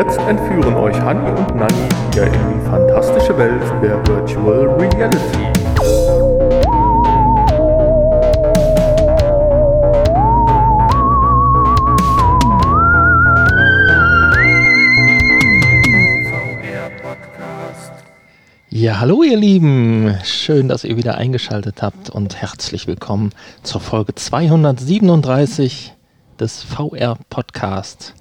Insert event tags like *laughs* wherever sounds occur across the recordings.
jetzt entführen euch Hanni und Nanni wieder in die fantastische Welt der Virtual Reality. Ja, hallo ihr Lieben. Schön, dass ihr wieder eingeschaltet habt und herzlich willkommen zur Folge 237 des VR Podcast.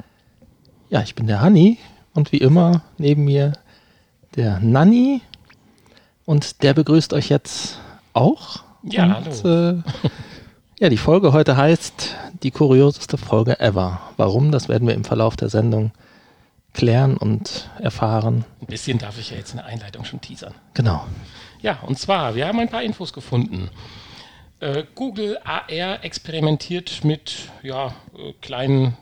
Ja, ich bin der Hanni und wie immer neben mir der Nanni und der begrüßt euch jetzt auch. Ja, und, hallo. Äh, ja, die Folge heute heißt die kurioseste Folge ever. Warum? Das werden wir im Verlauf der Sendung klären und erfahren. Ein bisschen darf ich ja jetzt in der Einleitung schon teasern. Genau. Ja, und zwar, wir haben ein paar Infos gefunden. Äh, Google AR experimentiert mit ja, äh, kleinen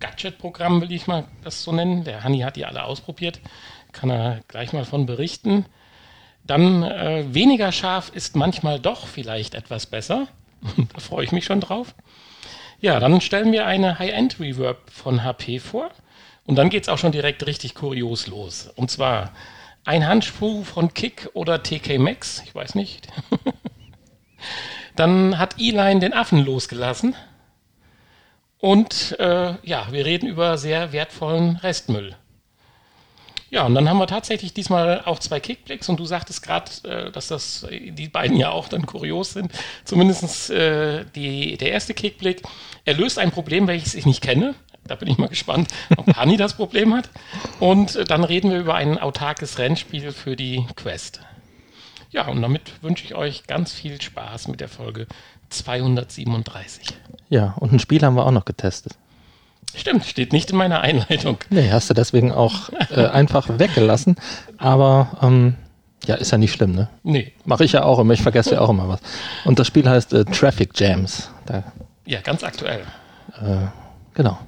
Gadget-Programmen, will ich mal das so nennen. Der Hanni hat die alle ausprobiert. Kann er gleich mal von berichten. Dann äh, weniger scharf ist manchmal doch vielleicht etwas besser. *laughs* da freue ich mich schon drauf. Ja, dann stellen wir eine High-End-Reverb von HP vor. Und dann geht es auch schon direkt richtig kurios los. Und zwar ein Handschuh von Kick oder TK Max, ich weiß nicht. *laughs* dann hat E-Line den Affen losgelassen. Und äh, ja, wir reden über sehr wertvollen Restmüll. Ja, und dann haben wir tatsächlich diesmal auch zwei Kickblicks und du sagtest gerade, äh, dass das die beiden ja auch dann kurios sind. Zumindest äh, die, der erste Kickblick. Er löst ein Problem, welches ich nicht kenne. Da bin ich mal gespannt, ob *laughs* Hanni das Problem hat. Und äh, dann reden wir über ein autarkes Rennspiel für die Quest. Ja, und damit wünsche ich euch ganz viel Spaß mit der Folge 237. Ja, und ein Spiel haben wir auch noch getestet. Stimmt, steht nicht in meiner Einleitung. Nee, hast du deswegen auch äh, einfach weggelassen. Aber ähm, ja, ist ja nicht schlimm, ne? Nee. Mache ich ja auch immer, ich vergesse ja auch immer was. Und das Spiel heißt äh, Traffic Jams. Da, Ja, ganz aktuell. äh, genau.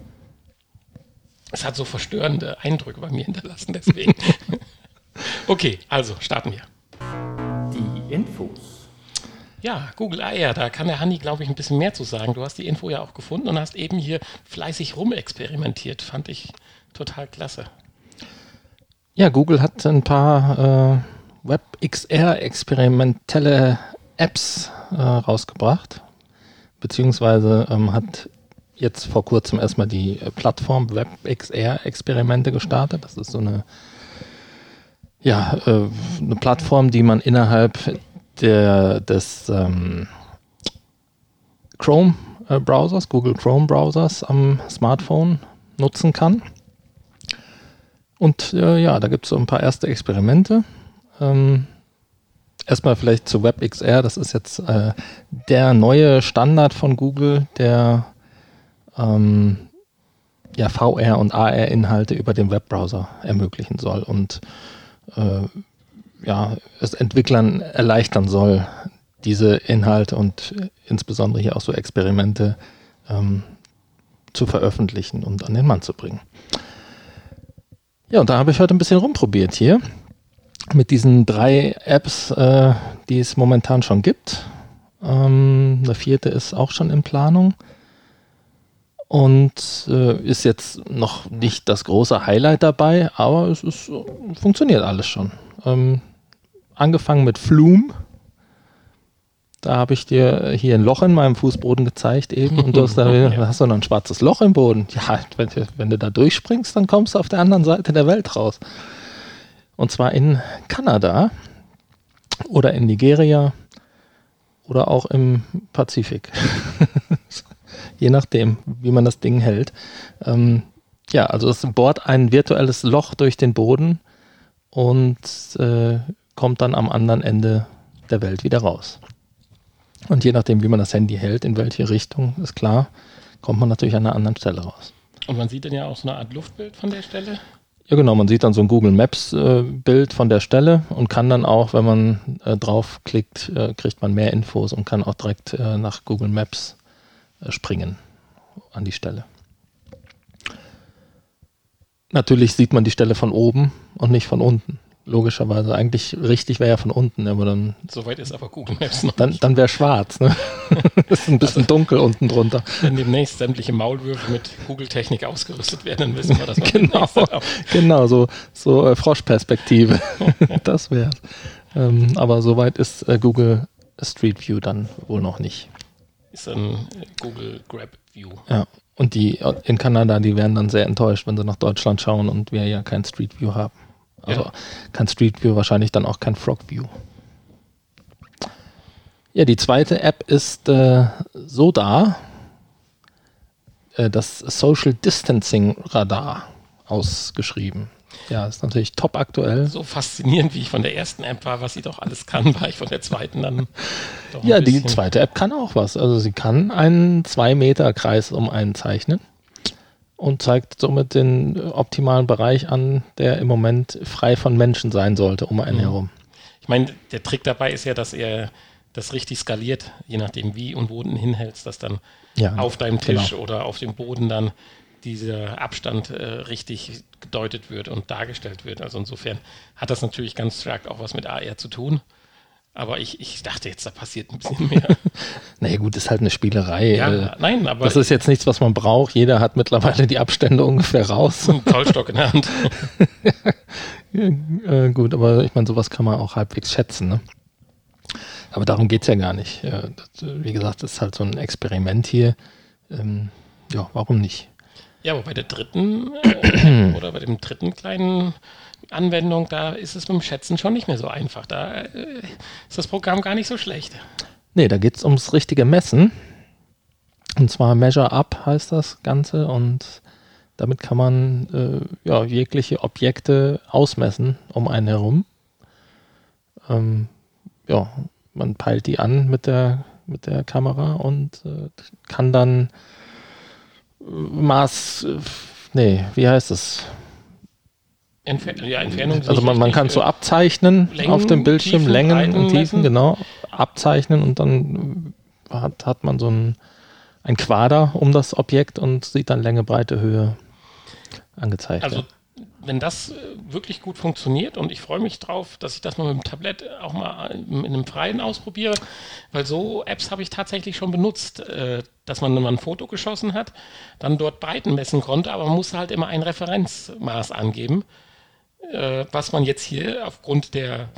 Es hat so verstörende Eindrücke bei mir hinterlassen, deswegen. *laughs* okay, also starten wir. Die Infos. Ja, Google AR, da kann der Hanni, glaube ich, ein bisschen mehr zu sagen. Du hast die Info ja auch gefunden und hast eben hier fleißig rumexperimentiert. Fand ich total klasse. Ja, Google hat ein paar äh, WebXR-experimentelle Apps äh, rausgebracht. Beziehungsweise ähm, hat jetzt vor kurzem erstmal die Plattform WebXR-Experimente gestartet. Das ist so eine, ja, äh, eine Plattform, die man innerhalb der, des ähm, Chrome-Browsers, Google Chrome-Browsers am Smartphone nutzen kann. Und äh, ja, da gibt es so ein paar erste Experimente. Ähm, erstmal vielleicht zu WebXR, das ist jetzt äh, der neue Standard von Google, der ähm, ja, VR und AR-Inhalte über den Webbrowser ermöglichen soll und äh, ja, es Entwicklern erleichtern soll, diese Inhalte und insbesondere hier auch so Experimente ähm, zu veröffentlichen und an den Mann zu bringen. Ja, und da habe ich heute ein bisschen rumprobiert hier mit diesen drei Apps, äh, die es momentan schon gibt. Ähm, eine vierte ist auch schon in Planung und äh, ist jetzt noch nicht das große Highlight dabei, aber es ist, funktioniert alles schon. Ähm, angefangen mit Flume. Da habe ich dir hier ein Loch in meinem Fußboden gezeigt eben und du hast, da, *laughs* da hast du noch ein schwarzes Loch im Boden. Ja, wenn, wenn du da durchspringst, dann kommst du auf der anderen Seite der Welt raus. Und zwar in Kanada oder in Nigeria oder auch im Pazifik. *laughs* Je nachdem, wie man das Ding hält. Ähm, ja, also es bohrt ein virtuelles Loch durch den Boden und äh, kommt dann am anderen Ende der Welt wieder raus. Und je nachdem, wie man das Handy hält, in welche Richtung, ist klar, kommt man natürlich an einer anderen Stelle raus. Und man sieht dann ja auch so eine Art Luftbild von der Stelle. Ja, genau, man sieht dann so ein Google Maps äh, Bild von der Stelle und kann dann auch, wenn man äh, draufklickt, äh, kriegt man mehr Infos und kann auch direkt äh, nach Google Maps äh, springen an die Stelle. Natürlich sieht man die Stelle von oben und nicht von unten. Logischerweise. Eigentlich richtig wäre ja von unten, aber dann. Soweit ist aber Google Maps noch. Dann, dann wäre schwarz, ne? *laughs* ist ein bisschen also, dunkel unten drunter. Wenn demnächst sämtliche Maulwürfe mit Google-Technik ausgerüstet werden, dann wissen wir, dass wir genau, genau, so, so äh, Froschperspektive. *laughs* das wäre ähm, Aber soweit ist äh, Google Street View dann wohl noch nicht. Ist ein äh, Google Grab View. Ja. Und die in Kanada, die werden dann sehr enttäuscht, wenn sie nach Deutschland schauen und wir ja kein Street View haben. Also ja. kein Street View, wahrscheinlich dann auch kein Frog View. Ja, die zweite App ist äh, Soda, äh, das Social Distancing Radar ausgeschrieben. Ja, ist natürlich top aktuell. So faszinierend, wie ich von der ersten App war, was sie doch alles kann, war ich von der zweiten dann. ja, die zweite App kann auch was. Also sie kann einen 2-Meter-Kreis um einen zeichnen und zeigt somit den optimalen Bereich an, der im Moment frei von Menschen sein sollte um einen mhm. herum. Ich meine, der Trick dabei ist ja, dass er das richtig skaliert, je nachdem wie und wo du hinhältst, dass dann ja, auf deinem Tisch genau. oder auf dem Boden dann dieser Abstand äh, richtig gedeutet wird und dargestellt wird. Also insofern hat das natürlich ganz stark auch was mit AR zu tun. Aber ich, ich dachte jetzt, da passiert ein bisschen mehr. *laughs* naja, gut, ist halt eine Spielerei. Ja, äh, nein, aber. Das ist jetzt nichts, was man braucht. Jeder hat mittlerweile die Abstände ungefähr raus. Ein Zollstock in der Hand. *laughs* äh, gut, aber ich meine, sowas kann man auch halbwegs schätzen, ne? Aber darum geht es ja gar nicht. Das, wie gesagt, das ist halt so ein Experiment hier. Ähm, ja, warum nicht? Ja, aber bei der dritten äh, oder bei dem dritten kleinen Anwendung, da ist es mit dem Schätzen schon nicht mehr so einfach. Da äh, ist das Programm gar nicht so schlecht. Nee, da geht es ums richtige Messen. Und zwar Measure Up heißt das Ganze und damit kann man äh, ja, jegliche Objekte ausmessen um einen herum. Ähm, ja, man peilt die an mit der, mit der Kamera und äh, kann dann Maß, äh, nee, wie heißt es? Entfer ja, Entfernung. Also man, man kann so abzeichnen Längen, auf dem Bildschirm, Tiefen, Längen Breiten und Tiefen, messen. genau, abzeichnen und dann hat, hat man so ein, ein Quader um das Objekt und sieht dann Länge, Breite, Höhe angezeigt. Also wenn das äh, wirklich gut funktioniert und ich freue mich drauf, dass ich das mal mit dem Tablett auch mal in einem Freien ausprobiere, weil so Apps habe ich tatsächlich schon benutzt, äh, dass man mal ein Foto geschossen hat, dann dort Breiten messen konnte, aber man musste halt immer ein Referenzmaß angeben, äh, was man jetzt hier aufgrund der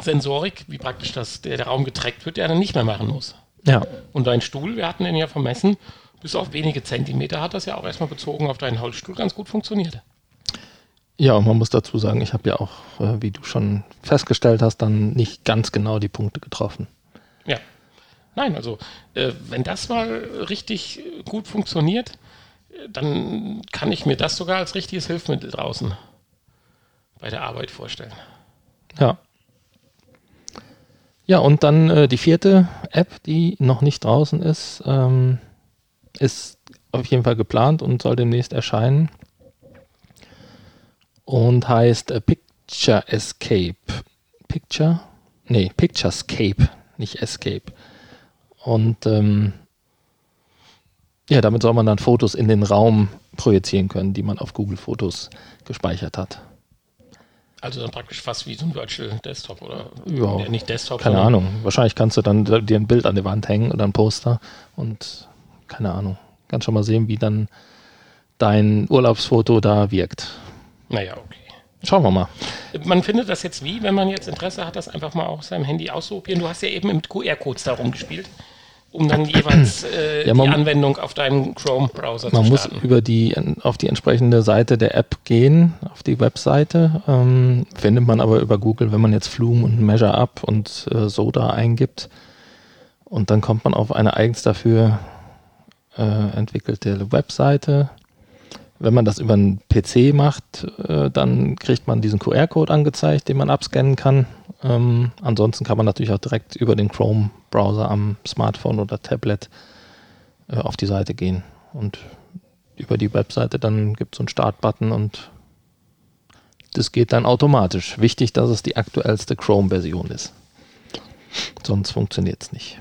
Sensorik, wie praktisch das, der, der Raum getrackt wird, ja dann nicht mehr machen muss. Ja. Und dein Stuhl, wir hatten den ja vermessen, bis auf wenige Zentimeter hat das ja auch erstmal bezogen auf deinen Holzstuhl ganz gut funktioniert. Ja, und man muss dazu sagen, ich habe ja auch, äh, wie du schon festgestellt hast, dann nicht ganz genau die Punkte getroffen. Ja. Nein, also äh, wenn das mal richtig gut funktioniert, dann kann ich mir das sogar als richtiges Hilfsmittel draußen bei der Arbeit vorstellen. Ja. Ja, und dann äh, die vierte App, die noch nicht draußen ist, ähm, ist auf jeden Fall geplant und soll demnächst erscheinen und heißt äh, Picture Escape. Picture? Nee, Picturescape, nicht Escape. Und ähm, ja, damit soll man dann Fotos in den Raum projizieren können, die man auf Google Fotos gespeichert hat. Also dann praktisch fast wie so ein Virtual Desktop oder ja, ja nicht Desktop. Keine Ahnung. Wahrscheinlich kannst du dann dir ein Bild an die Wand hängen oder ein Poster und keine Ahnung. Kannst schon mal sehen, wie dann dein Urlaubsfoto da wirkt. Naja, okay. Schauen wir mal. Man findet das jetzt wie, wenn man jetzt Interesse hat, das einfach mal auf seinem Handy auszuprobieren. Du hast ja eben mit QR-Codes da rumgespielt, um dann jeweils äh, *clears throat* ja, man, die Anwendung auf deinem Chrome-Browser zu starten. Man muss über die, auf die entsprechende Seite der App gehen, auf die Webseite. Ähm, findet man aber über Google, wenn man jetzt Flume und Measure Up und äh, Soda eingibt. Und dann kommt man auf eine eigens dafür äh, entwickelte Webseite wenn man das über einen PC macht, äh, dann kriegt man diesen QR-Code angezeigt, den man abscannen kann. Ähm, ansonsten kann man natürlich auch direkt über den Chrome-Browser am Smartphone oder Tablet äh, auf die Seite gehen. Und über die Webseite dann gibt es so einen Start-Button und das geht dann automatisch. Wichtig, dass es die aktuellste Chrome-Version ist. Sonst funktioniert es nicht.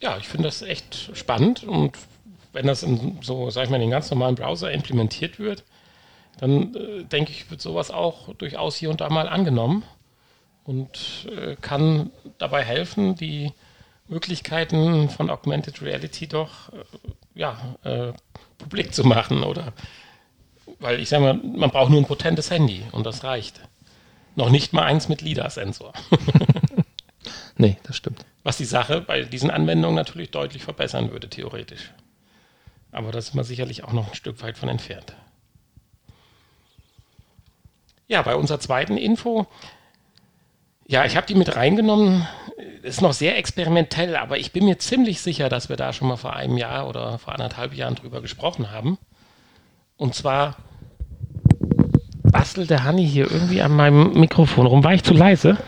Ja, ich finde das echt spannend und wenn das in so, sag ich mal, in den ganz normalen Browser implementiert wird, dann äh, denke ich, wird sowas auch durchaus hier und da mal angenommen und äh, kann dabei helfen, die Möglichkeiten von Augmented Reality doch äh, ja, äh, publik zu machen oder weil ich sage mal, man braucht nur ein potentes Handy und das reicht. Noch nicht mal eins mit LIDAR-Sensor. *laughs* nee, das stimmt. Was die Sache bei diesen Anwendungen natürlich deutlich verbessern würde, theoretisch. Aber da ist man sicherlich auch noch ein Stück weit von entfernt. Ja, bei unserer zweiten Info, ja, ich habe die mit reingenommen, ist noch sehr experimentell, aber ich bin mir ziemlich sicher, dass wir da schon mal vor einem Jahr oder vor anderthalb Jahren drüber gesprochen haben. Und zwar bastelt der Hanni hier irgendwie an meinem Mikrofon rum. War ich zu leise?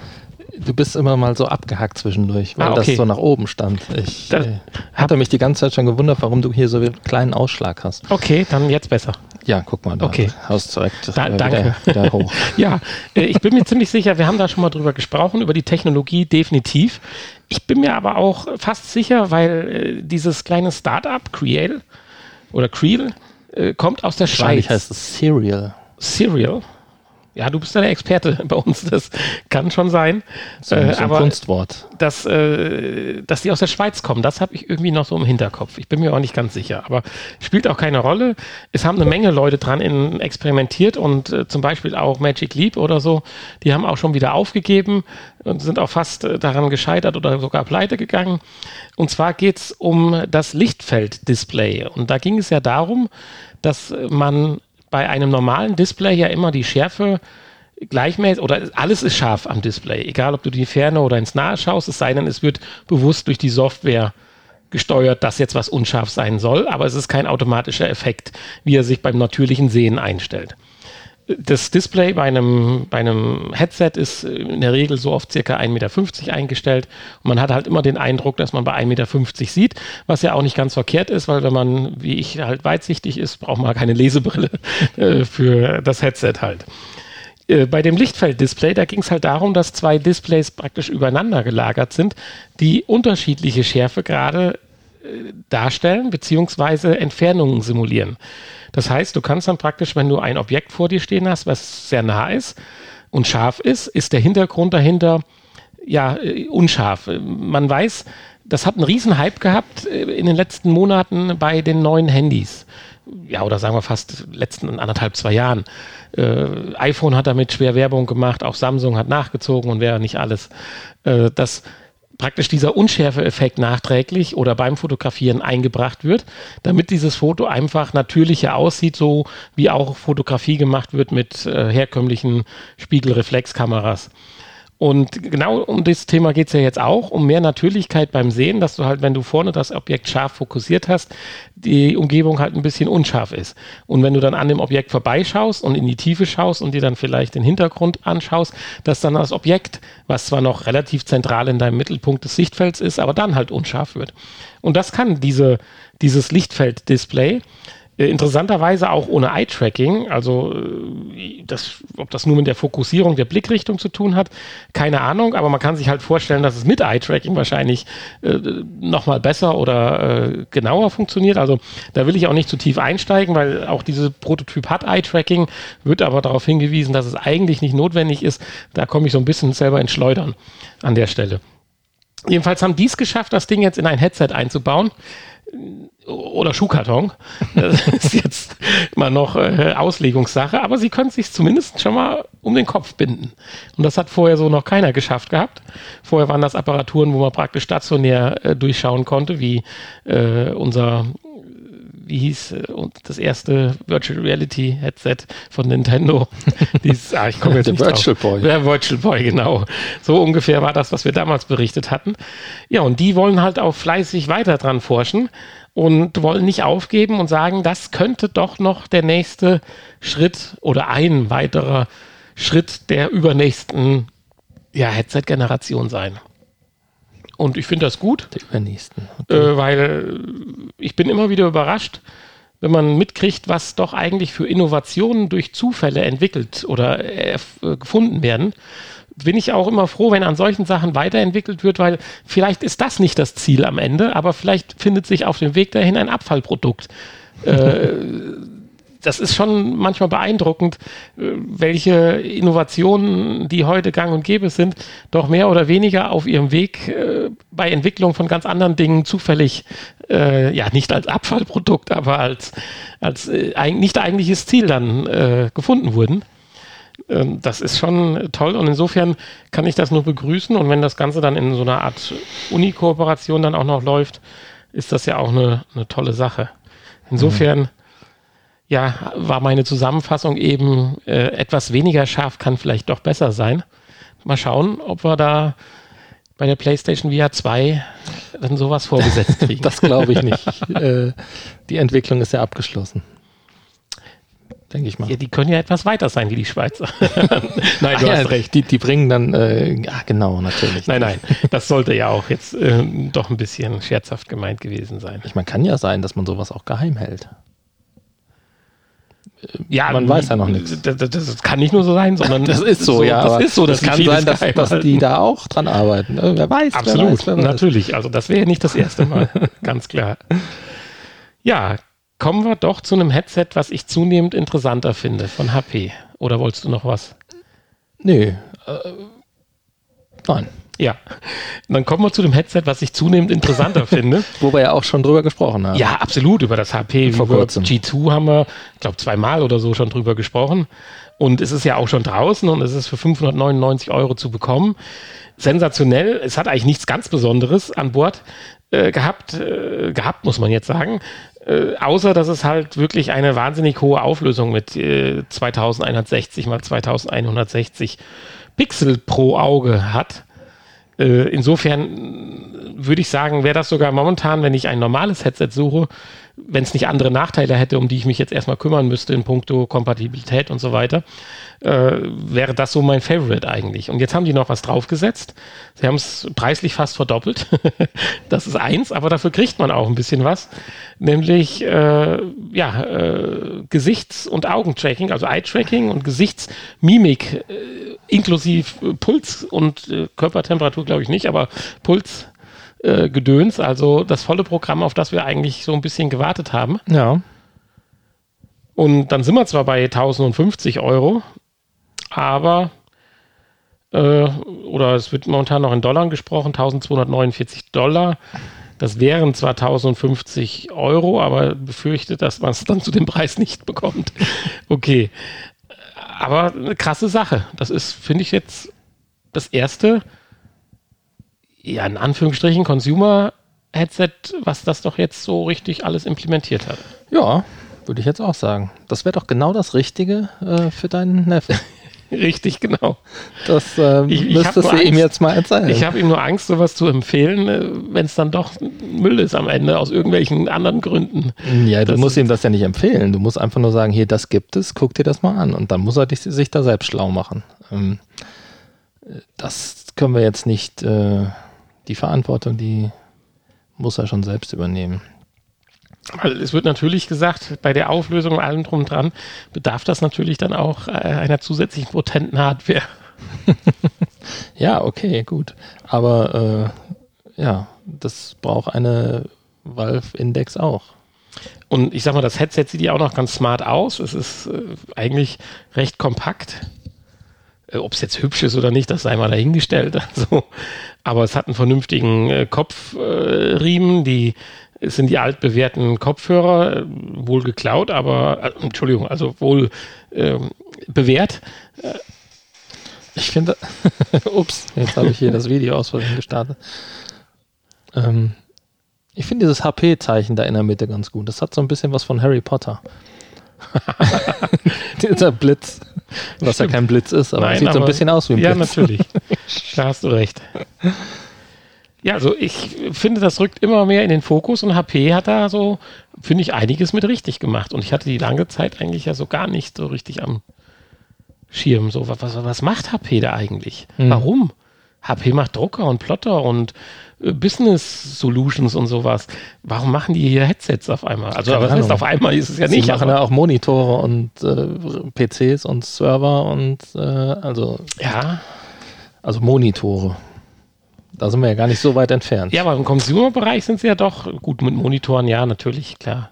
Du bist immer mal so abgehackt zwischendurch, weil Ah, okay. das so nach oben stand. Ich Das- äh, hatte mich die ganze Zeit schon gewundert, warum du hier so einen kleinen Ausschlag hast. Okay, dann jetzt besser. Ja, guck mal, da Okay. haust du direkt Da- äh, danke. Wieder, wieder hoch. *laughs* Ja, äh, ich bin mir ziemlich sicher, wir haben da schon mal drüber gesprochen, über die Technologie definitiv. Ich bin mir aber auch fast sicher, weil äh, dieses kleine Startup, Creel oder Creel, kommt aus der Schweiz. Wahrscheinlich heißt es Serial. Serial. Ja, du bist ja der Experte *laughs* bei uns, das kann schon sein. So, Äh, so ein aber Kunstwort. dass, äh, dass die aus der Schweiz kommen, das habe ich irgendwie noch so im Hinterkopf. Ich bin mir auch nicht ganz sicher, aber spielt auch keine Rolle. Es haben eine Menge Leute dran in, experimentiert und äh, zum Beispiel auch Magic Leap oder so, die haben auch schon wieder aufgegeben und sind auch fast äh, daran gescheitert oder sogar pleite gegangen. Und zwar geht es um das Lichtfeld-Display. Und da ging es ja darum, dass man bei einem normalen Display ja immer die Schärfe gleichmäßig oder alles ist scharf am Display, egal ob du die Ferne oder ins Nahe schaust, es sei denn, es wird bewusst durch die Software gesteuert, dass jetzt was unscharf sein soll, aber es ist kein automatischer Effekt, wie er sich beim natürlichen Sehen einstellt. Das Display bei einem, bei einem Headset ist in der Regel so auf circa 1,50 Meter eingestellt. Und man hat halt immer den Eindruck, dass man bei 1,50 Meter sieht, was ja auch nicht ganz verkehrt ist, weil wenn man, wie ich, halt weitsichtig ist, braucht man keine Lesebrille *laughs* äh, für das Headset halt. Äh, bei dem Lichtfelddisplay, da ging es halt darum, dass zwei Displays praktisch übereinander gelagert sind, die unterschiedliche Schärfegrade darstellen beziehungsweise Entfernungen simulieren. Das heißt, du kannst dann praktisch, wenn du ein Objekt vor dir stehen hast, was sehr nah ist und scharf ist, ist der Hintergrund dahinter ja äh, unscharf. Man weiß, das hat einen riesen Hype gehabt äh, in den letzten Monaten bei den neuen Handys. Ja, oder sagen wir fast letzten anderthalb, zwei Jahren. Äh, iPhone hat damit schwer Werbung gemacht, auch Samsung hat nachgezogen und wer nicht alles. Äh, dass praktisch dieser Unschärfe-Effekt nachträglich oder beim Fotografieren eingebracht wird, damit dieses Foto einfach natürlicher aussieht, so wie auch Fotografie gemacht wird mit äh, herkömmlichen Spiegelreflexkameras. Und genau um das Thema geht es ja jetzt auch, um mehr Natürlichkeit beim Sehen, dass du halt, wenn du vorne das Objekt scharf fokussiert hast, die Umgebung halt ein bisschen unscharf ist. Und wenn du dann an dem Objekt vorbeischaust und in die Tiefe schaust und dir dann vielleicht den Hintergrund anschaust, dass dann das Objekt, was zwar noch relativ zentral in deinem Mittelpunkt des Sichtfelds ist, aber dann halt unscharf wird. Und das kann diese, dieses Lichtfeld-Display. Interessanterweise auch ohne Eye-Tracking, also äh, das, ob das nur mit der Fokussierung der Blickrichtung zu tun hat, keine Ahnung, aber man kann sich halt vorstellen, dass es mit Eye-Tracking wahrscheinlich äh, nochmal besser oder äh, genauer funktioniert. Also da will ich auch nicht zu tief einsteigen, weil auch diese Prototyp hat Eye-Tracking, wird aber darauf hingewiesen, dass es eigentlich nicht notwendig ist. Da komme ich so ein bisschen selber ins Schleudern an der Stelle. Jedenfalls haben die es geschafft, das Ding jetzt in ein Headset einzubauen oder Schuhkarton. Das ist jetzt immer noch äh, Auslegungssache, aber sie können sich zumindest schon mal um den Kopf binden. Und das hat vorher so noch keiner geschafft gehabt. Vorher waren das Apparaturen, wo man praktisch stationär äh, durchschauen konnte, wie äh, unser wie hieß äh, das erste Virtual Reality Headset von Nintendo. *laughs* Dieses, ah, ich komme jetzt nicht Virtual drauf. Boy. Der Virtual Boy, genau. So ungefähr war das, was wir damals berichtet hatten. Ja, und die wollen halt auch fleißig weiter dran forschen und wollen nicht aufgeben und sagen, das könnte doch noch der nächste Schritt oder ein weiterer Schritt der übernächsten ja, Headset-Generation sein. Und ich finde das gut Der übernächsten. äh, weil ich bin immer wieder überrascht, wenn man mitkriegt, was doch eigentlich für Innovationen durch Zufälle entwickelt oder äh, äh, gefunden werden. Bin ich auch immer froh, wenn an solchen Sachen weiterentwickelt wird, weil vielleicht ist das nicht das Ziel am Ende, aber vielleicht findet sich auf dem Weg dahin ein Abfallprodukt. äh, *laughs* das ist schon manchmal beeindruckend, äh, welche Innovationen, die heute gang und gäbe sind, doch mehr oder weniger auf ihrem Weg äh, bei Entwicklung von ganz anderen Dingen zufällig, äh, ja, nicht als Abfallprodukt, aber als, als äh, nicht eigentliches Ziel dann äh, gefunden wurden. Ähm, das ist schon toll und insofern kann ich das nur begrüßen und wenn das Ganze dann in so einer Art Uni-Kooperation dann auch noch läuft, ist das ja auch eine, eine tolle Sache. Insofern. Ja, war meine Zusammenfassung eben äh, etwas weniger scharf, kann vielleicht doch besser sein. Mal schauen, ob wir da bei der PlayStation VR 2 dann sowas vorgesetzt *laughs* kriegen. das glaube ich nicht. *laughs* äh, die Entwicklung ist ja abgeschlossen denke ich mal. Ja, die können ja etwas weiter sein wie die Schweizer. *laughs* nein, du Ach hast ja, recht. Die, die bringen dann, äh, ja, genau, natürlich. Nein, nein, das sollte ja auch jetzt äh, doch ein bisschen scherzhaft gemeint gewesen sein. Ich meine, kann ja sein, dass man sowas auch geheim hält. Ja, man weiß ja noch nichts. Das, das, das, kann nicht nur so sein, sondern *laughs* das ist so, so ja. Das ist so, das kann sein, dass, dass, die da auch dran arbeiten. Ne? Wer weiß. Absolut, wer weiß, wer weiß. natürlich. Also das wäre nicht das erste Mal, *laughs* ganz klar. Ja, Kommen wir doch zu einem Headset, was ich zunehmend interessanter finde von HP. Oder wolltest du noch was? Nee. Äh, nein. Ja, dann kommen wir zu dem Headset, was ich zunehmend interessanter *laughs* finde. Wo wir ja auch schon drüber gesprochen haben. Ja, absolut, über das HP Vor kurzem. G2 haben wir, ich glaube, zweimal oder so schon drüber gesprochen. Und es ist ja auch schon draußen und es ist für 599 Euro zu bekommen. Sensationell. Es hat eigentlich nichts ganz Besonderes an Bord äh, gehabt, äh, gehabt, muss man jetzt sagen. Äh, außer dass es halt wirklich eine wahnsinnig hohe Auflösung mit äh, 2160 mal 2160 Pixel pro Auge hat. Äh, insofern würde ich sagen, wäre das sogar momentan, wenn ich ein normales Headset suche, wenn es nicht andere Nachteile hätte, um die ich mich jetzt erstmal kümmern müsste in puncto Kompatibilität und so weiter, äh, wäre das so mein Favorite eigentlich. Und jetzt haben die noch was draufgesetzt. Sie haben es preislich fast verdoppelt. *laughs* das ist eins, aber dafür kriegt man auch ein bisschen was. Nämlich äh, ja, äh, Gesichts- und Augentracking, also Eye-Tracking und Gesichtsmimik äh, inklusive Puls und äh, Körpertemperatur, glaube ich nicht, aber Puls. Äh, Gedöns, also das volle Programm, auf das wir eigentlich so ein bisschen gewartet haben. Ja. Und dann sind wir zwar bei 1050 Euro, aber äh, oder es wird momentan noch in Dollar gesprochen, 1249 Dollar. Das wären zwar 1050 Euro, aber befürchtet, dass man es dann zu dem Preis nicht bekommt. *laughs* Okay. Aber eine krasse Sache. Das ist, finde ich, jetzt das erste, ja, in Anführungsstrichen, Consumer-Headset, was das doch jetzt so richtig alles implementiert hat. Ja, würde ich jetzt auch sagen. Das wäre doch genau das Richtige äh, für deinen Neffen. *laughs* Richtig, genau. Das ähm, ich, ich müsstest du ihm jetzt mal erzählen. Ich habe ihm nur Angst, sowas zu empfehlen, äh, wenn es dann doch Müll ist am Ende, aus irgendwelchen anderen Gründen. Ja, du das musst ihm das ja nicht empfehlen. Du musst einfach nur sagen, hier, das gibt es, guck dir das mal an. Und dann muss er dich, sich da selbst schlau machen. Ähm, das können wir jetzt nicht, äh, die Verantwortung, die muss er schon selbst übernehmen. Es wird natürlich gesagt, bei der Auflösung und allem drum und dran bedarf das natürlich dann auch äh, einer zusätzlichen potenten Hardware. *laughs* ja, okay, gut. Aber äh, ja, das braucht eine Valve Index auch. Und ich sag mal, das Headset sieht ja auch noch ganz smart aus. Es ist äh, eigentlich recht kompakt. Äh, Ob es jetzt hübsch ist oder nicht, das sei mal dahingestellt. *laughs* Also, aber es hat einen vernünftigen äh, Kopfriemen. die es sind die altbewährten Kopfhörer, äh, wohl geklaut, aber, äh, Entschuldigung, also wohl äh, bewährt. Ich finde, *laughs* ups, jetzt habe ich hier das Video aus Versehen gestartet. Ähm, ich finde dieses HP-Zeichen da in der Mitte ganz gut. Das hat so ein bisschen was von Harry Potter. *laughs* *laughs* Dieser Blitz, was ja kein Blitz ist, aber Nein, sieht aber, so ein bisschen aus wie ein Blitz. Ja, natürlich. Da hast du recht. Ja, also ich finde, das rückt immer mehr in den Fokus und HP hat da so, finde ich, einiges mit richtig gemacht. Und ich hatte die lange Zeit eigentlich ja so gar nicht so richtig am Schirm. So, was, was macht HP da eigentlich? Mhm. Warum? HP macht Drucker und Plotter und äh, Business Solutions und sowas. Warum machen die hier Headsets auf einmal? Also, was heißt auf einmal ist es ja nicht. Sie machen ja auch Monitore und äh, PCs und Server und äh, also. Ja. Also Monitore. Da sind wir ja gar nicht so weit entfernt. Ja, aber im Consumer-Bereich sind sie ja doch gut mit Monitoren, ja, natürlich, klar.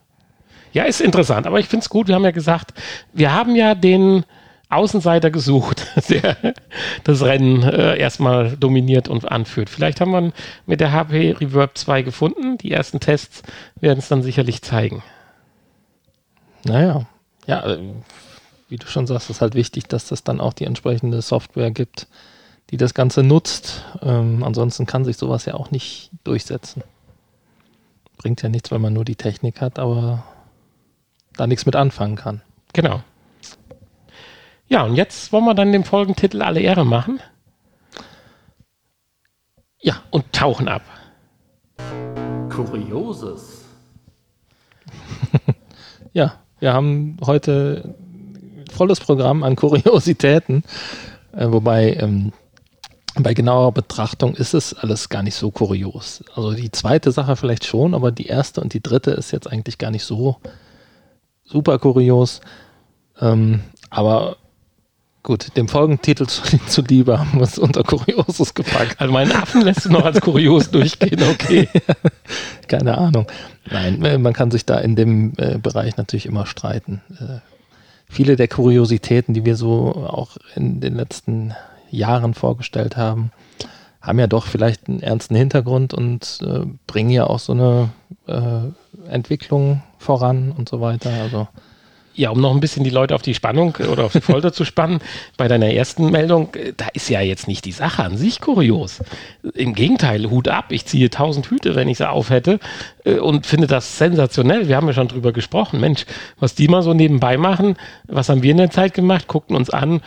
Ja, ist interessant, aber ich finde es gut. Wir haben ja gesagt, wir haben ja den Außenseiter gesucht, *laughs* der das Rennen äh, erstmal dominiert und anführt. Vielleicht haben wir mit der HP Reverb 2 gefunden. Die ersten Tests werden es dann sicherlich zeigen. Naja, ja, äh, wie du schon sagst, ist halt wichtig, dass das dann auch die entsprechende Software gibt, die das Ganze nutzt. Ähm, ansonsten kann sich sowas ja auch nicht durchsetzen. Bringt ja nichts, wenn man nur die Technik hat, aber da nichts mit anfangen kann. Genau. Ja, und jetzt wollen wir dann dem Folgentitel alle Ehre machen. Ja, und tauchen ab. Kurioses. *laughs* ja, wir haben heute volles Programm an Kuriositäten, äh, wobei ähm, bei genauer Betrachtung ist es alles gar nicht so kurios. Also die zweite Sache vielleicht schon, aber die erste und die dritte ist jetzt eigentlich gar nicht so super kurios. Ähm, aber Gut, dem Folgentitel *laughs* zuliebe haben wir es unter Kuriosus gepackt. Also meinen Affen lässt du noch als kurios *laughs* durchgehen, okay. *laughs* Keine Ahnung. Nein, äh, man kann sich da in dem äh, Bereich natürlich immer streiten. Äh, viele der Kuriositäten, die wir so auch in den letzten Jahren vorgestellt haben, haben ja doch vielleicht einen ernsten Hintergrund und äh, bringen ja auch so eine äh, Entwicklung voran und so weiter. Also ja, um noch ein bisschen die Leute auf die Spannung oder auf die Folter zu spannen, *laughs* bei deiner ersten Meldung, äh, da ist ja jetzt nicht die Sache an sich kurios. Im Gegenteil, Hut ab, ich ziehe tausend Hüte, wenn ich sie auf hätte äh, und finde das sensationell. Wir haben ja schon drüber gesprochen. Mensch, was die mal so nebenbei machen, was haben wir in der Zeit gemacht? Guckten uns an,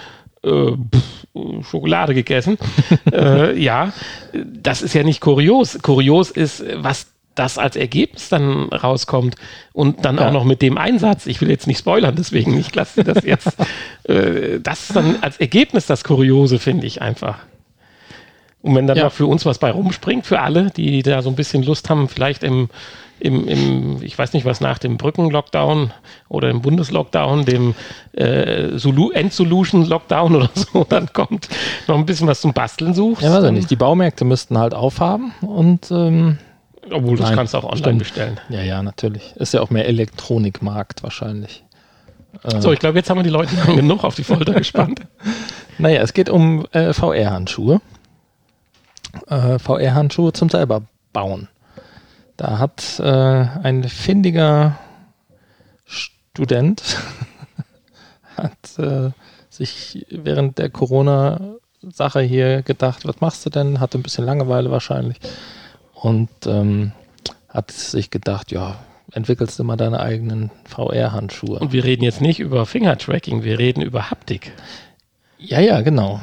äh, pff, Schokolade gegessen. *laughs* äh, ja, das ist ja nicht kurios. Kurios ist, was das als Ergebnis dann rauskommt und dann ja. auch noch mit dem Einsatz, ich will jetzt nicht spoilern, deswegen ich lasse das jetzt, *laughs* äh, das ist dann als Ergebnis das Kuriose, finde ich einfach. Und wenn dann ja. noch für uns was bei rumspringt, für alle, die da so ein bisschen Lust haben, vielleicht im, im, im ich weiß nicht was nach dem Brückenlockdown oder im Bundeslockdown, dem äh, End-Solution-Lockdown *laughs* oder so, dann kommt noch ein bisschen was zum Basteln sucht. Ja, weiß ich nicht. Die Baumärkte müssten halt aufhaben und ähm obwohl, das Nein, kannst du auch online stimmt. bestellen. Ja, ja, natürlich. Ist ja auch mehr Elektronikmarkt wahrscheinlich. Äh, so, ich glaube, jetzt haben wir die Leute genug auf die Folter *laughs* gespannt. Naja, es geht um äh, VR-Handschuhe. Äh, VR-Handschuhe zum selber bauen. Da hat äh, ein findiger Student *laughs* hat äh, sich während der Corona-Sache hier gedacht, was machst du denn? Hatte ein bisschen Langeweile wahrscheinlich und ähm, hat sich gedacht, ja, entwickelst du mal deine eigenen VR-Handschuhe. Und wir reden jetzt nicht über Finger-Tracking, wir reden über Haptik. Ja, ja, genau.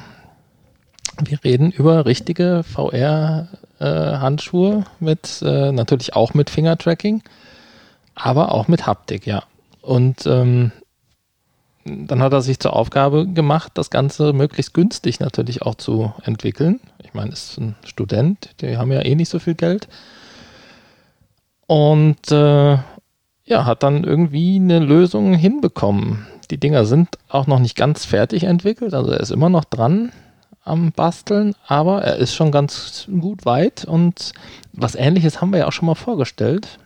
Wir reden über richtige VR-Handschuhe äh, mit äh, natürlich auch mit Finger-Tracking, aber auch mit Haptik, ja. Und ähm, dann hat er sich zur Aufgabe gemacht, das Ganze möglichst günstig natürlich auch zu entwickeln. Ich meine, ist ein Student, die haben ja eh nicht so viel Geld. Und äh, ja, hat dann irgendwie eine Lösung hinbekommen. Die Dinger sind auch noch nicht ganz fertig entwickelt, also er ist immer noch dran am Basteln, aber er ist schon ganz gut weit und was ähnliches haben wir ja auch schon mal vorgestellt.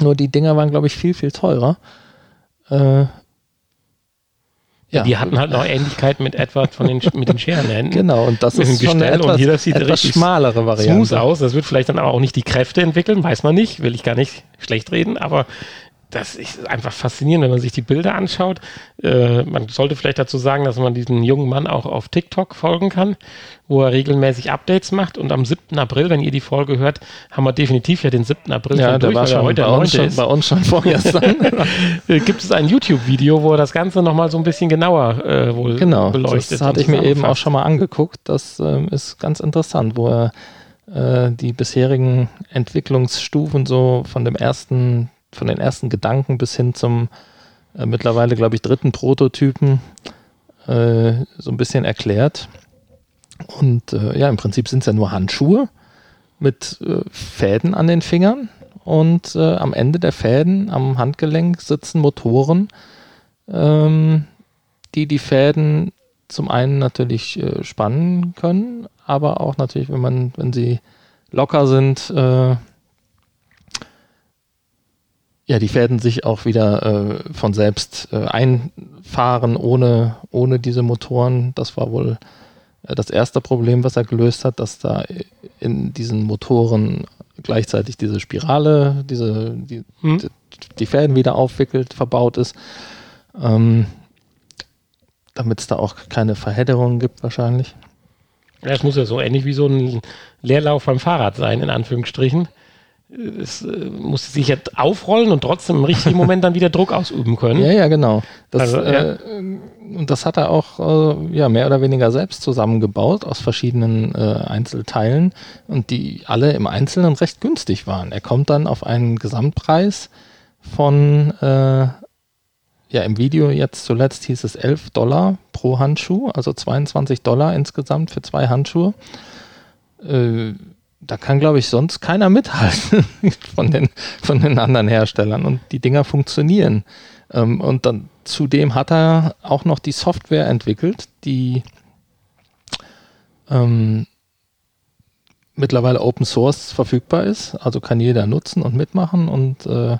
Nur die Dinger waren, glaube ich, viel, viel teurer. Äh, ja. Die hatten halt noch Ähnlichkeit mit Edward von den, mit den Scherenhänden. Genau, und das ist schon eine etwas, und hier, das sieht etwas schmalere Variante. Aus. Das wird vielleicht dann aber auch nicht die Kräfte entwickeln, weiß man nicht, will ich gar nicht schlecht reden, aber das ist einfach faszinierend, wenn man sich die Bilder anschaut. Äh, man sollte vielleicht dazu sagen, dass man diesen jungen Mann auch auf TikTok folgen kann, wo er regelmäßig Updates macht. Und am 7. April, wenn ihr die Folge hört, haben wir definitiv ja den 7. April ja, schon der durch, war schon heute bei, uns schon, bei uns schon vorgestern. *laughs* Äh, gibt es ein YouTube-Video, wo er das Ganze nochmal so ein bisschen genauer äh, wohl genau, beleuchtet. Das hatte ich mir eben auch schon mal angeguckt. Das ähm, ist ganz interessant, wo er äh, die bisherigen Entwicklungsstufen so von dem ersten von den ersten Gedanken bis hin zum äh, mittlerweile, glaube ich, dritten Prototypen äh, so ein bisschen erklärt. Und äh, ja, im Prinzip sind es ja nur Handschuhe mit äh, Fäden an den Fingern und äh, am Ende der Fäden am Handgelenk sitzen Motoren, ähm, die die Fäden zum einen natürlich äh, spannen können, aber auch natürlich, wenn man, wenn sie locker sind, ja, die Fäden sich auch wieder äh, von selbst äh, einfahren ohne, ohne diese Motoren. Das war wohl äh, das erste Problem, was er gelöst hat, dass da in diesen Motoren gleichzeitig diese Spirale, diese, die, hm. die, die, Fäden wieder aufwickelt, verbaut ist. Ähm, damit es da auch keine Verhedderungen gibt wahrscheinlich. Ja, es muss ja so ähnlich wie so ein Leerlauf beim Fahrrad sein, in Anführungsstrichen. Es äh, muss sich jetzt aufrollen und trotzdem im richtigen Moment dann wieder Druck ausüben können. *laughs* Ja, ja, genau. Das, also, ja. Äh, und das hat er auch äh, ja, mehr oder weniger selbst zusammengebaut aus verschiedenen äh, Einzelteilen und die alle im Einzelnen recht günstig waren. Er kommt dann auf einen Gesamtpreis von äh, ja, im Video jetzt zuletzt hieß es 11 Dollar pro Handschuh, also 22 Dollar insgesamt für zwei Handschuhe. Äh, da kann, glaube ich, sonst keiner mithalten *laughs* von den, von den anderen Herstellern und die Dinger funktionieren. Ähm, und dann zudem hat er auch noch die Software entwickelt, die ähm, mittlerweile Open Source verfügbar ist, also kann jeder nutzen und mitmachen und äh,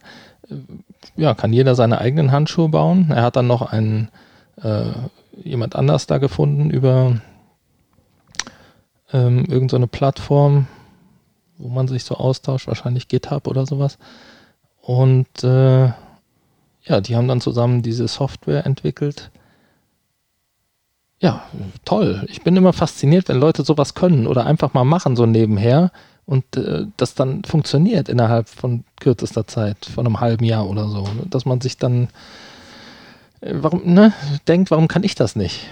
ja, kann jeder seine eigenen Handschuhe bauen. Er hat dann noch einen äh, jemand anders da gefunden über ähm, irgendeine so Plattform, wo man sich so austauscht, wahrscheinlich GitHub oder sowas. Und äh, ja, die haben dann zusammen diese Software entwickelt. Ja, toll. Ich bin immer fasziniert, wenn Leute sowas können oder einfach mal machen, so nebenher und äh, das dann funktioniert innerhalb von kürzester Zeit, von einem halben Jahr oder so. Dass man sich dann äh, warum, ne, denkt, warum kann ich das nicht?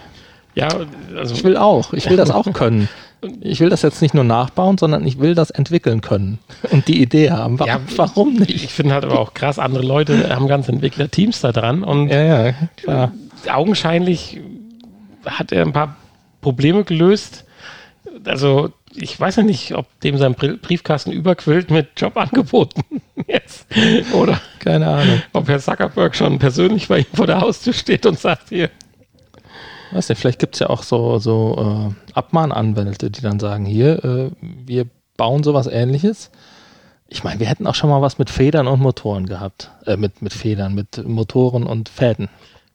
Ja, also ich will auch, ich will das auch können. *laughs* Ich will das jetzt nicht nur nachbauen, sondern ich will das entwickeln können und die Idee haben. Warum, ja, warum nicht? Ich finde halt aber auch krass, andere Leute haben ganze Entwicklerteams da dran und ja, ja, klar. augenscheinlich hat er ein paar Probleme gelöst. Also ich weiß ja nicht, ob dem sein Briefkasten überquillt mit Jobangeboten *laughs* jetzt. Oder keine Ahnung. Ob Herr Zuckerberg schon persönlich bei ihm vor der Haustür steht und sagt hier. Weiß nicht, vielleicht gibt es ja auch so, so äh, Abmahnanwälte, die dann sagen, hier, äh, wir bauen sowas ähnliches. Ich meine, wir hätten auch schon mal was mit Federn und Motoren gehabt. Äh, mit, mit Federn, mit Motoren und Fäden.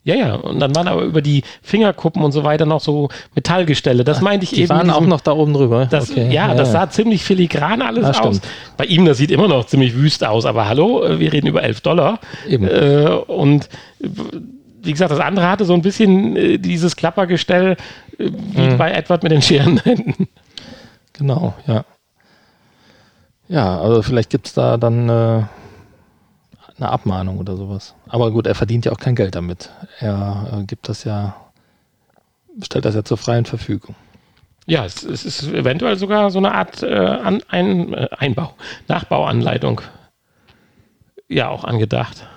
Ja, ja, und dann waren aber über die Fingerkuppen und so weiter noch so Metallgestelle. Das meinte ich die eben. Die waren auch noch da oben drüber. Das, okay. ja, ja, das sah ziemlich filigran alles ja, aus. Bei ihm, das sieht immer noch ziemlich wüst aus, aber hallo, äh, wir reden über 11 Dollar. Eben. Äh, und wie gesagt, das andere hatte so ein bisschen äh, dieses Klappergestell äh, wie hm. bei Edward mit den Scherenhänden. *laughs* Genau, ja. Ja, also vielleicht gibt es da dann äh, eine Abmahnung oder sowas. Aber gut, er verdient ja auch kein Geld damit. Er äh, gibt das ja, stellt das ja zur freien Verfügung. Ja, es, es ist eventuell sogar so eine Art äh, An, ein, Einbau, Nachbauanleitung ja auch angedacht.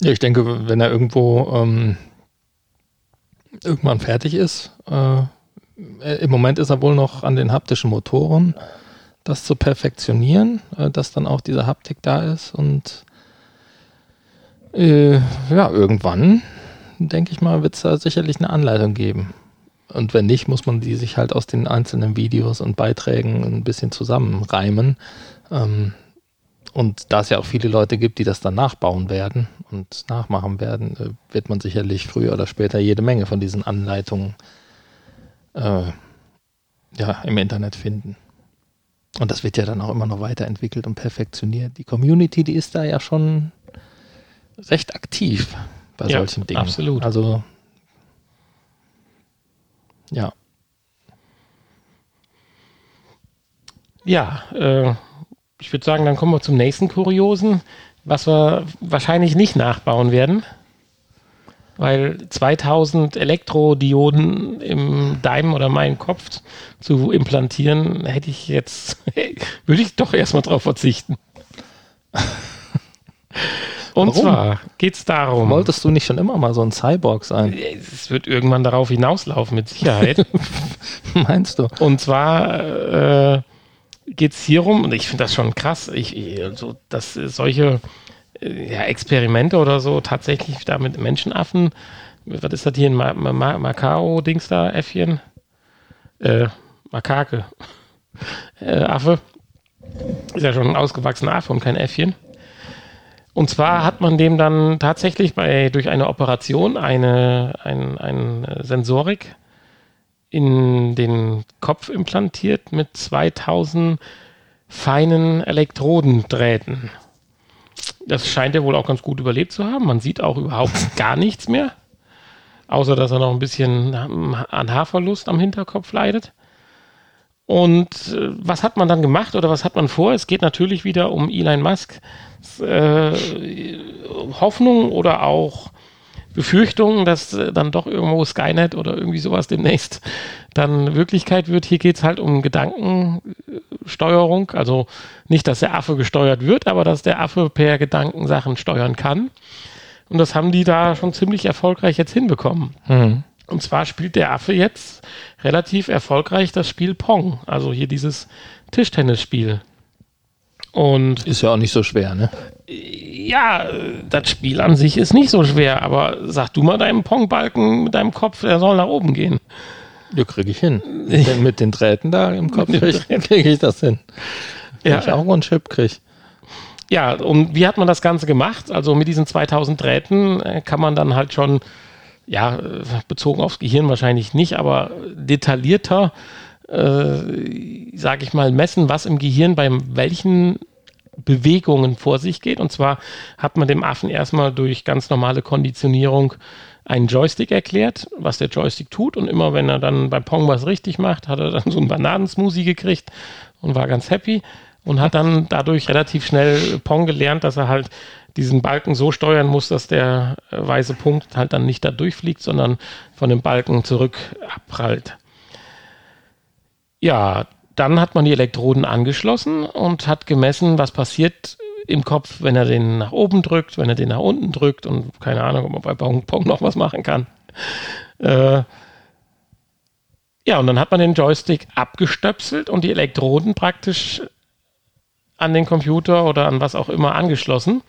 Ja, ich denke, wenn er irgendwo ähm, irgendwann fertig ist, äh, im Moment ist er wohl noch an den haptischen Motoren, das zu perfektionieren, äh, dass dann auch diese Haptik da ist und äh, ja, irgendwann, denke ich mal, wird es da sicherlich eine Anleitung geben. Und wenn nicht, muss man die sich halt aus den einzelnen Videos und Beiträgen ein bisschen zusammenreimen. Ähm, und da es ja auch viele Leute gibt, die das dann nachbauen werden und nachmachen werden, äh, wird man sicherlich früher oder später jede Menge von diesen Anleitungen äh, ja, im Internet finden. Und das wird ja dann auch immer noch weiterentwickelt und perfektioniert. Die Community, die ist da ja schon recht aktiv bei ja, solchen Dingen. Absolut. Also ja. Ja, äh, ich würde sagen, dann kommen wir zum nächsten Kuriosen, was wir wahrscheinlich nicht nachbauen werden. Weil 2000 Elektrodioden im deinem oder meinem Kopf zu implantieren, hätte ich jetzt, *laughs* würde ich doch erstmal drauf verzichten. Und Warum? zwar geht es darum. Wolltest du nicht schon immer mal so ein Cyborg sein? Es wird irgendwann darauf hinauslaufen, mit Sicherheit. *laughs* Meinst du? Und zwar äh, geht es hier rum, und ich finde das schon krass, ich, also, dass solche äh, ja, Experimente oder so tatsächlich da mit Menschenaffen, was ist das hier, ein Ma Ma Macao-Dings da, Äffchen? Äh, Makake. *laughs* Äh, Affe. Ist ja schon ein ausgewachsener Affe und kein Äffchen. Und zwar hat man dem dann tatsächlich bei, durch eine Operation eine, ein, eine Sensorik in den Kopf implantiert mit 2000 feinen Elektrodendrähten. Das scheint er wohl auch ganz gut überlebt zu haben. Man sieht auch überhaupt *laughs* gar nichts mehr, außer dass er noch ein bisschen an Haarverlust am Hinterkopf leidet. Und äh, was hat man dann gemacht oder was hat man vor? Es geht natürlich wieder um Elon Musk äh, Hoffnung oder auch Befürchtungen, dass äh, dann doch irgendwo Skynet oder irgendwie sowas demnächst dann Wirklichkeit wird. Hier geht es halt um Gedankensteuerung. Also nicht, dass der Affe gesteuert wird, aber dass der Affe per Gedanken Sachen steuern kann. Und das haben die da schon ziemlich erfolgreich jetzt hinbekommen. Mhm. Und zwar spielt der Affe jetzt relativ erfolgreich das Spiel Pong. Also hier dieses Tischtennisspiel. Und ist ja auch nicht so schwer, ne? Ja, das Spiel an sich ist nicht so schwer, aber sag du mal deinem Pongbalken mit deinem Kopf, der soll nach oben gehen. Ja, kriege ich hin. *laughs* Mit, mit den Drähten da im Kopf kriege krieg ich das hin. Wenn ja. ich auch einen Chip kriege. Ja, und wie hat man das Ganze gemacht? Also mit diesen 2000 Drähten äh, kann man dann halt schon, ja, bezogen aufs Gehirn wahrscheinlich nicht, aber detaillierter äh, sage ich mal, messen, was im Gehirn bei welchen Bewegungen vor sich geht. Und zwar hat man dem Affen erstmal durch ganz normale Konditionierung einen Joystick erklärt, was der Joystick tut. Und immer wenn er dann bei Pong was richtig macht, hat er dann so einen Bananensmoothie gekriegt und war ganz happy und hat dann dadurch relativ schnell Pong gelernt, dass er halt diesen Balken so steuern muss, dass der äh, weiße Punkt halt dann nicht da durchfliegt, sondern von dem Balken zurück abprallt. Ja, dann hat man die Elektroden angeschlossen und hat gemessen, was passiert im Kopf, wenn er den nach oben drückt, wenn er den nach unten drückt und keine Ahnung, ob man bei Pong, Pong noch was machen kann. Äh, ja, und dann hat man den Joystick abgestöpselt und die Elektroden praktisch an den Computer oder an was auch immer angeschlossen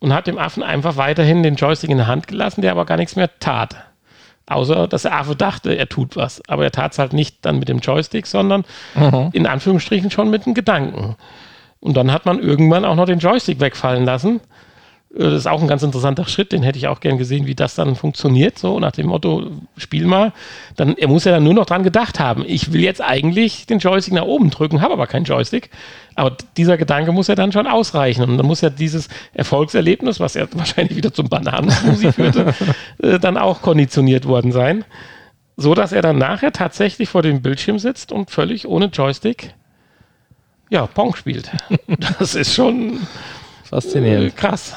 und hat dem Affen einfach weiterhin den Joystick in der Hand gelassen, der aber gar nichts mehr tat. Außer, dass der Affe dachte, er tut was. Aber er tat es halt nicht dann mit dem Joystick, sondern mhm. in Anführungsstrichen schon mit dem Gedanken. Und dann hat man irgendwann auch noch den Joystick wegfallen lassen das ist auch ein ganz interessanter Schritt, den hätte ich auch gern gesehen, wie das dann funktioniert, so nach dem Motto, spiel mal. Dann, er muss ja dann nur noch dran gedacht haben, ich will jetzt eigentlich den Joystick nach oben drücken, habe aber keinen Joystick. Aber dieser Gedanke muss ja dann schon ausreichen. Und dann muss ja dieses Erfolgserlebnis, was ja *laughs* wahrscheinlich wieder zum Bananensmoothie führte, *laughs* äh, dann auch konditioniert worden sein. So dass er dann nachher tatsächlich vor dem Bildschirm sitzt und völlig ohne Joystick ja, Pong spielt. *laughs* Das ist schon faszinierend. Äh, krass.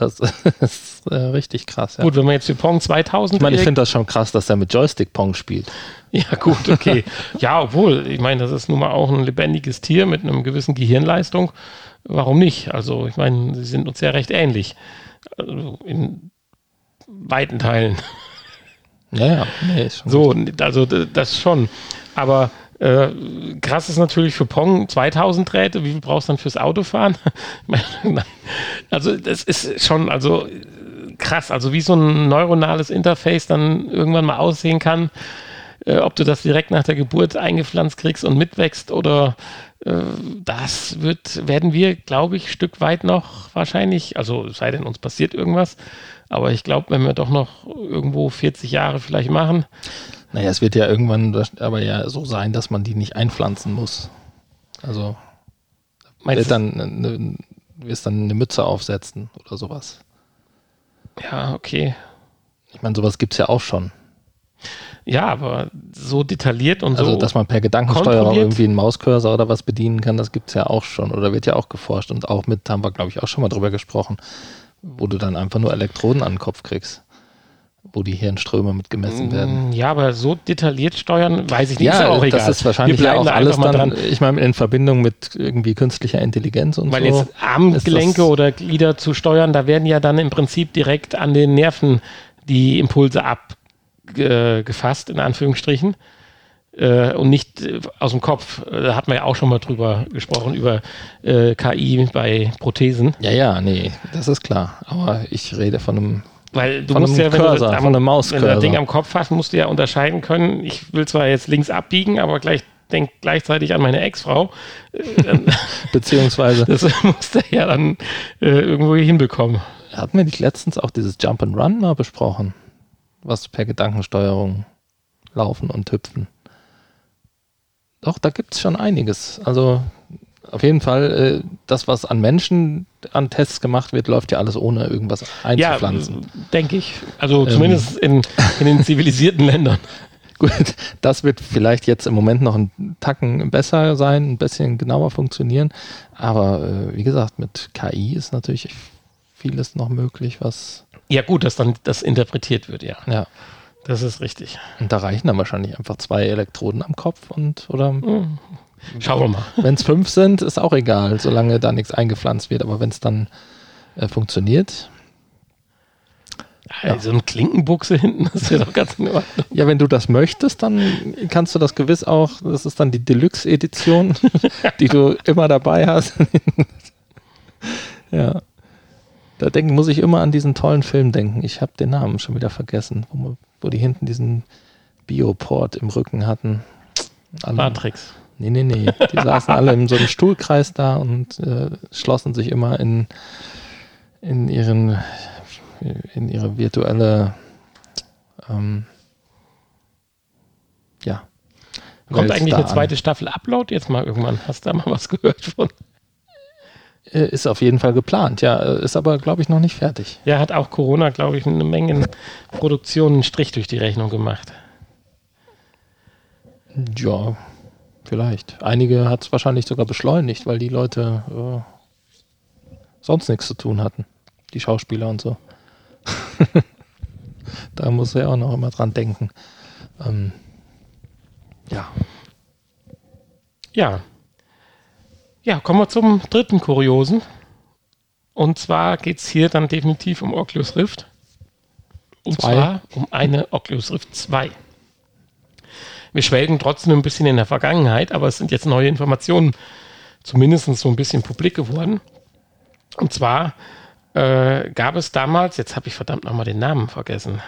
Das ist äh, richtig krass. Ja. Gut, wenn man jetzt für Pong 2000. Ich meine, ich finde das schon krass, dass er mit Joystick Pong spielt. Ja, gut, okay. *laughs* ja, obwohl, ich meine, das ist nun mal auch ein lebendiges Tier mit einem gewissen Gehirnleistung. Warum nicht? Also, ich meine, sie sind uns ja recht ähnlich. Also in weiten Teilen. Ja, ja. Nee, ist schon so, richtig. also das schon. Aber äh, krass ist natürlich für Pong 2000 Drähte. Wie viel brauchst du dann fürs Autofahren? *laughs* also, das ist schon, also krass. Also, wie so ein neuronales Interface dann irgendwann mal aussehen kann. Äh, ob du das direkt nach der Geburt eingepflanzt kriegst und mitwächst oder äh, das wird, werden wir, glaube ich, Stück weit noch wahrscheinlich, also sei denn uns passiert irgendwas, aber ich glaube, wenn wir doch noch irgendwo 40 Jahre vielleicht machen, naja, es wird ja irgendwann aber ja so sein, dass man die nicht einpflanzen muss. Also wird dann eine, wirst dann eine Mütze aufsetzen oder sowas. Ja, okay. Ich meine, sowas gibt es ja auch schon. Ja, aber so detailliert und also, so. Also, dass man per Gedankensteuerung irgendwie einen Mauscursor oder was bedienen kann, das gibt es ja auch schon oder wird ja auch geforscht. Und auch mit, haben wir, glaube ich, auch schon mal drüber gesprochen, wo du dann einfach nur Elektroden an den Kopf kriegst wo die Hirnströme mit gemessen mm, werden. Ja, aber so detailliert steuern, weiß ich nicht, ja, ist ja auch egal. Das ist wahrscheinlich ja auch da alles dann, dran. ich meine, in Verbindung mit irgendwie künstlicher Intelligenz und Weil so. Weil jetzt Armgelenke oder Glieder zu steuern, da werden ja dann im Prinzip direkt an den Nerven die Impulse abgefasst, in Anführungsstrichen. Äh, und nicht äh, aus dem Kopf. Da hat man ja auch schon mal drüber gesprochen, über äh, KI bei Prothesen. Ja, ja, nee, das ist klar. Aber ich rede von einem weil du von musst ja, wenn Cursor, du, am, wenn du das Ding am Kopf hast, musst du ja unterscheiden können. Ich will zwar jetzt links abbiegen, aber gleich denke gleichzeitig an meine Ex-Frau. *laughs* Beziehungsweise. Das musste er ja dann äh, irgendwo hinbekommen. Hatten wir nicht letztens auch dieses Jump and Run mal besprochen? Was per Gedankensteuerung laufen und hüpfen. Doch, da gibt es schon einiges. Also auf jeden Fall, äh, das, was an Menschen an Tests gemacht wird, läuft ja alles ohne irgendwas einzupflanzen. Ja, denke ich. Also ähm. zumindest in, in den zivilisierten *laughs* Ländern. Gut, das wird vielleicht jetzt im Moment noch ein Tacken besser sein, ein bisschen genauer funktionieren. Aber äh, wie gesagt, mit KI ist natürlich vieles noch möglich, was. Ja, gut, dass dann das interpretiert wird, ja. Ja. Das ist richtig. Und da reichen dann wahrscheinlich einfach zwei Elektroden am Kopf und oder. Mhm. Schauen wir mal. Wenn es fünf sind, ist auch egal, solange da nichts eingepflanzt wird. Aber wenn es dann äh, funktioniert, ja. So eine Klinkenbuchse hinten, das wäre doch ganz in Ordnung. Ja, wenn du das möchtest, dann kannst du das gewiss auch, das ist dann die Deluxe-Edition, *laughs* die du immer dabei hast. ja. Da denken, muss ich immer an diesen tollen Film denken. Ich habe den Namen schon wieder vergessen, wo, wo die hinten diesen Bioport im Rücken hatten. Alle, Matrix. Nee, nee, nee. Die *laughs* saßen alle in so einem Stuhlkreis da und äh, schlossen sich immer in, in ihren in ihre virtuelle ähm, ja. Kommt eigentlich eine zweite Staffel Upload jetzt mal irgendwann? Hast du da mal was gehört von? Äh, ist auf jeden Fall geplant, ja. Ist aber, glaube ich, noch nicht fertig. Ja, hat auch Corona, glaube ich, eine Menge Produktionen einen Strich durch die Rechnung gemacht. Ja, vielleicht. Einige hat es wahrscheinlich sogar beschleunigt, weil die Leute äh, sonst nichts zu tun hatten. Die Schauspieler und so. *laughs* da muss er auch noch immer dran denken. Ähm, ja. Ja. Ja, kommen wir zum dritten Kuriosen. Und zwar geht es hier dann definitiv um Oculus Rift. Und zwei. zwar um eine Oculus Rift 2. Wir schwelgen trotzdem ein bisschen in der Vergangenheit, aber es sind jetzt neue Informationen zumindest so ein bisschen publik geworden. Und zwar äh, gab es damals, jetzt habe ich verdammt nochmal den Namen vergessen.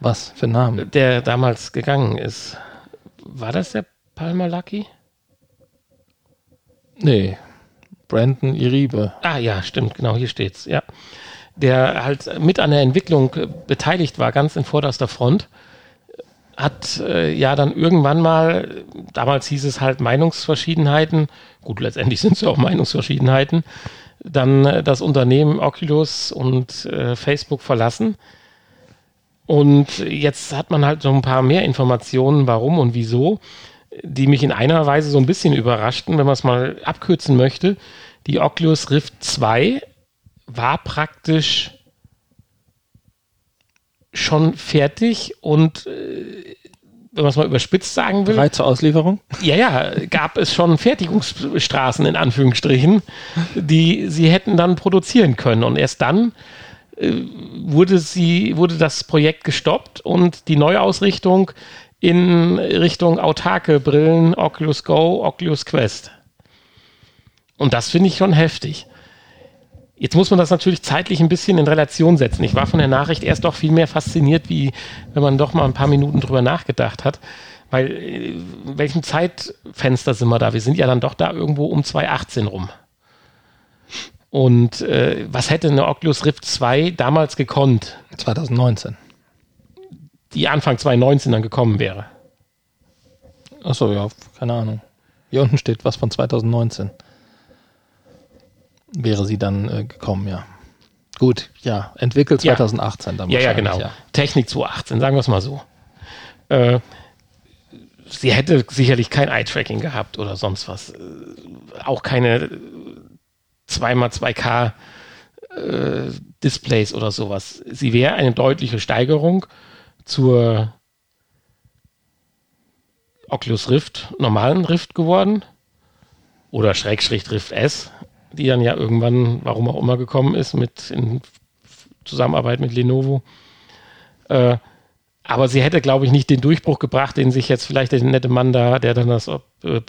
Was für ein Name? Der damals gegangen ist. War das der Palmer Lucky? Nee, Brandon Iribe. Ah ja, stimmt, genau, hier steht's, ja. Der halt mit an der Entwicklung beteiligt war, ganz in vorderster Front hat äh, ja dann irgendwann mal, damals hieß es halt Meinungsverschiedenheiten, gut, letztendlich *laughs* sind es ja auch Meinungsverschiedenheiten, dann äh, das Unternehmen Oculus und äh, Facebook verlassen. Und jetzt hat man halt so ein paar mehr Informationen, warum und wieso, die mich in einer Weise so ein bisschen überraschten, wenn man es mal abkürzen möchte. Die Oculus Rift 2 war praktisch schon fertig und äh, wenn man es mal überspitzt sagen will. Bereit zur Auslieferung? Ja, ja, gab es schon Fertigungsstraßen in Anführungsstrichen, die sie hätten dann produzieren können. Und erst dann äh, wurde, sie, wurde das Projekt gestoppt und die Neuausrichtung in Richtung autarke Brillen, Oculus Go, Oculus Quest. Und das finde ich schon heftig. Jetzt muss man das natürlich zeitlich ein bisschen in Relation setzen. Ich war von der Nachricht erst doch viel mehr fasziniert, wie wenn man doch mal ein paar Minuten drüber nachgedacht hat. Weil, in äh, welchem Zeitfenster sind wir da? Wir sind ja dann doch da irgendwo um 2018 rum. Und äh, was hätte eine Oculus Rift 2 damals gekonnt? 2019. Die Anfang 2019 dann gekommen wäre. Achso, ja, keine Ahnung. Hier unten steht was von 2019 wäre sie dann äh, gekommen, ja. Gut, ja, entwickelt 2018 ja. dann Ja, ja, genau. Ja. Technik 2018, sagen wir es mal so. Äh, sie hätte sicherlich kein Eye-Tracking gehabt oder sonst was. Äh, auch keine 2x2K äh, Displays oder sowas. Sie wäre eine deutliche Steigerung zur Oculus Rift, normalen Rift geworden. Oder Schrägstrich Rift S, die dann ja irgendwann, warum auch immer, gekommen ist, mit in Zusammenarbeit mit Lenovo. Äh, aber sie hätte, glaube ich, nicht den Durchbruch gebracht, den sich jetzt vielleicht der nette Mann da, der dann das äh,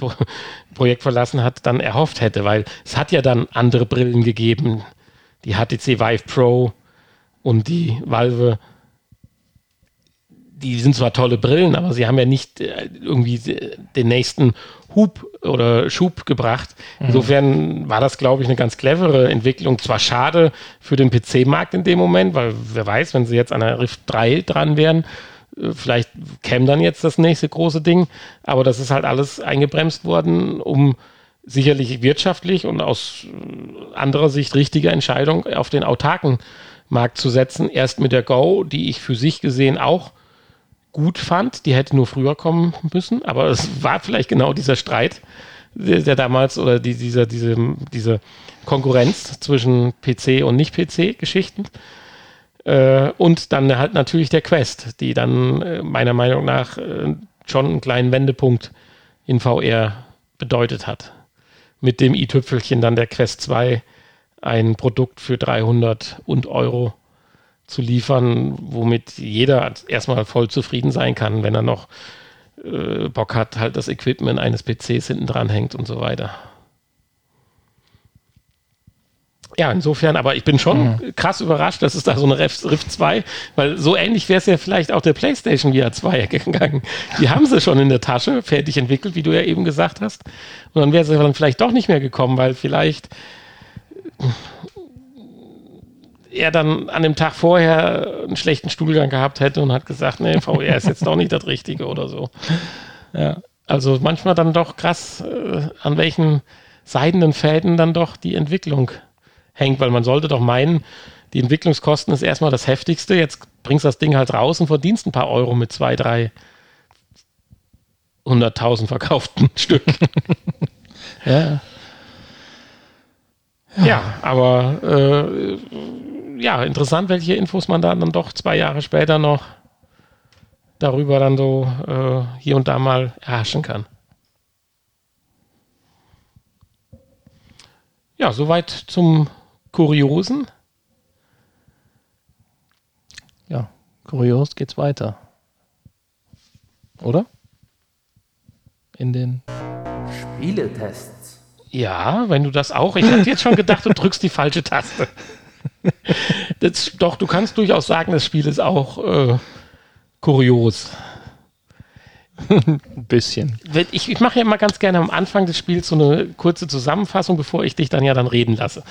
Projekt verlassen hat, dann erhofft hätte, weil es hat ja dann andere Brillen gegeben. Die HTC Vive Pro und die Valve, die sind zwar tolle Brillen, aber sie haben ja nicht äh, irgendwie den nächsten Hub oder Schub gebracht. Mhm. Insofern war das, glaube ich, eine ganz clevere Entwicklung. Zwar schade für den PC-Markt in dem Moment, weil wer weiß, wenn sie jetzt an der Rift 3 dran wären, äh, vielleicht käme dann jetzt das nächste große Ding, aber das ist halt alles eingebremst worden, um sicherlich wirtschaftlich und aus äh, anderer Sicht richtige Entscheidung auf den autarken Markt zu setzen. Erst mit der Go, die ich für sich gesehen auch gut fand. Die hätte nur früher kommen müssen, aber es war vielleicht genau dieser Streit, der, der damals oder die, dieser, diese, diese Konkurrenz zwischen PC und Nicht-PC-Geschichten. Äh, und dann halt natürlich der Quest, die dann äh, meiner Meinung nach äh, schon einen kleinen Wendepunkt in VR bedeutet hat. Mit dem i-Tüpfelchen dann der Quest 2 ein Produkt für 300 und Euro zu liefern, womit jeder erstmal voll zufrieden sein kann, wenn er noch äh, Bock hat, halt das Equipment eines PCs hinten dran hängt und so weiter. Ja, insofern, aber ich bin schon mhm. krass überrascht, dass es da so eine Rift, Rift 2, weil so ähnlich wäre es ja vielleicht auch der PlayStation VR 2 gegangen. Die haben sie schon in der Tasche, fertig entwickelt, wie du ja eben gesagt hast. Und dann wäre sie dann vielleicht doch nicht mehr gekommen, weil vielleicht er dann an dem Tag vorher einen schlechten Stuhlgang gehabt hätte und hat gesagt, nee, VR ist jetzt doch nicht das Richtige oder so. Ja, also manchmal dann doch krass, äh, an welchen seidenen Fäden dann doch die Entwicklung hängt, weil man sollte doch meinen, die Entwicklungskosten ist erstmal das Heftigste. Jetzt bringst du das Ding halt raus und verdienst ein paar Euro mit zwei, drei hunderttausend verkauften *laughs* Stück. ja. Ja, aber äh, ja, interessant, welche Infos man da dann doch zwei Jahre später noch darüber dann so äh, hier und da mal erhaschen kann. Ja, soweit zum Kuriosen. Ja, kurios geht's weiter. Oder? In den Spieletests. Ja, wenn du das auch. Ich hatte jetzt schon gedacht, du drückst die falsche Taste. *laughs* Das, doch, du kannst durchaus sagen, das Spiel ist auch äh, kurios. *laughs* Ein bisschen. Ich, ich mache ja immer ganz gerne am Anfang des Spiels so eine kurze Zusammenfassung, bevor ich dich dann ja dann reden lasse.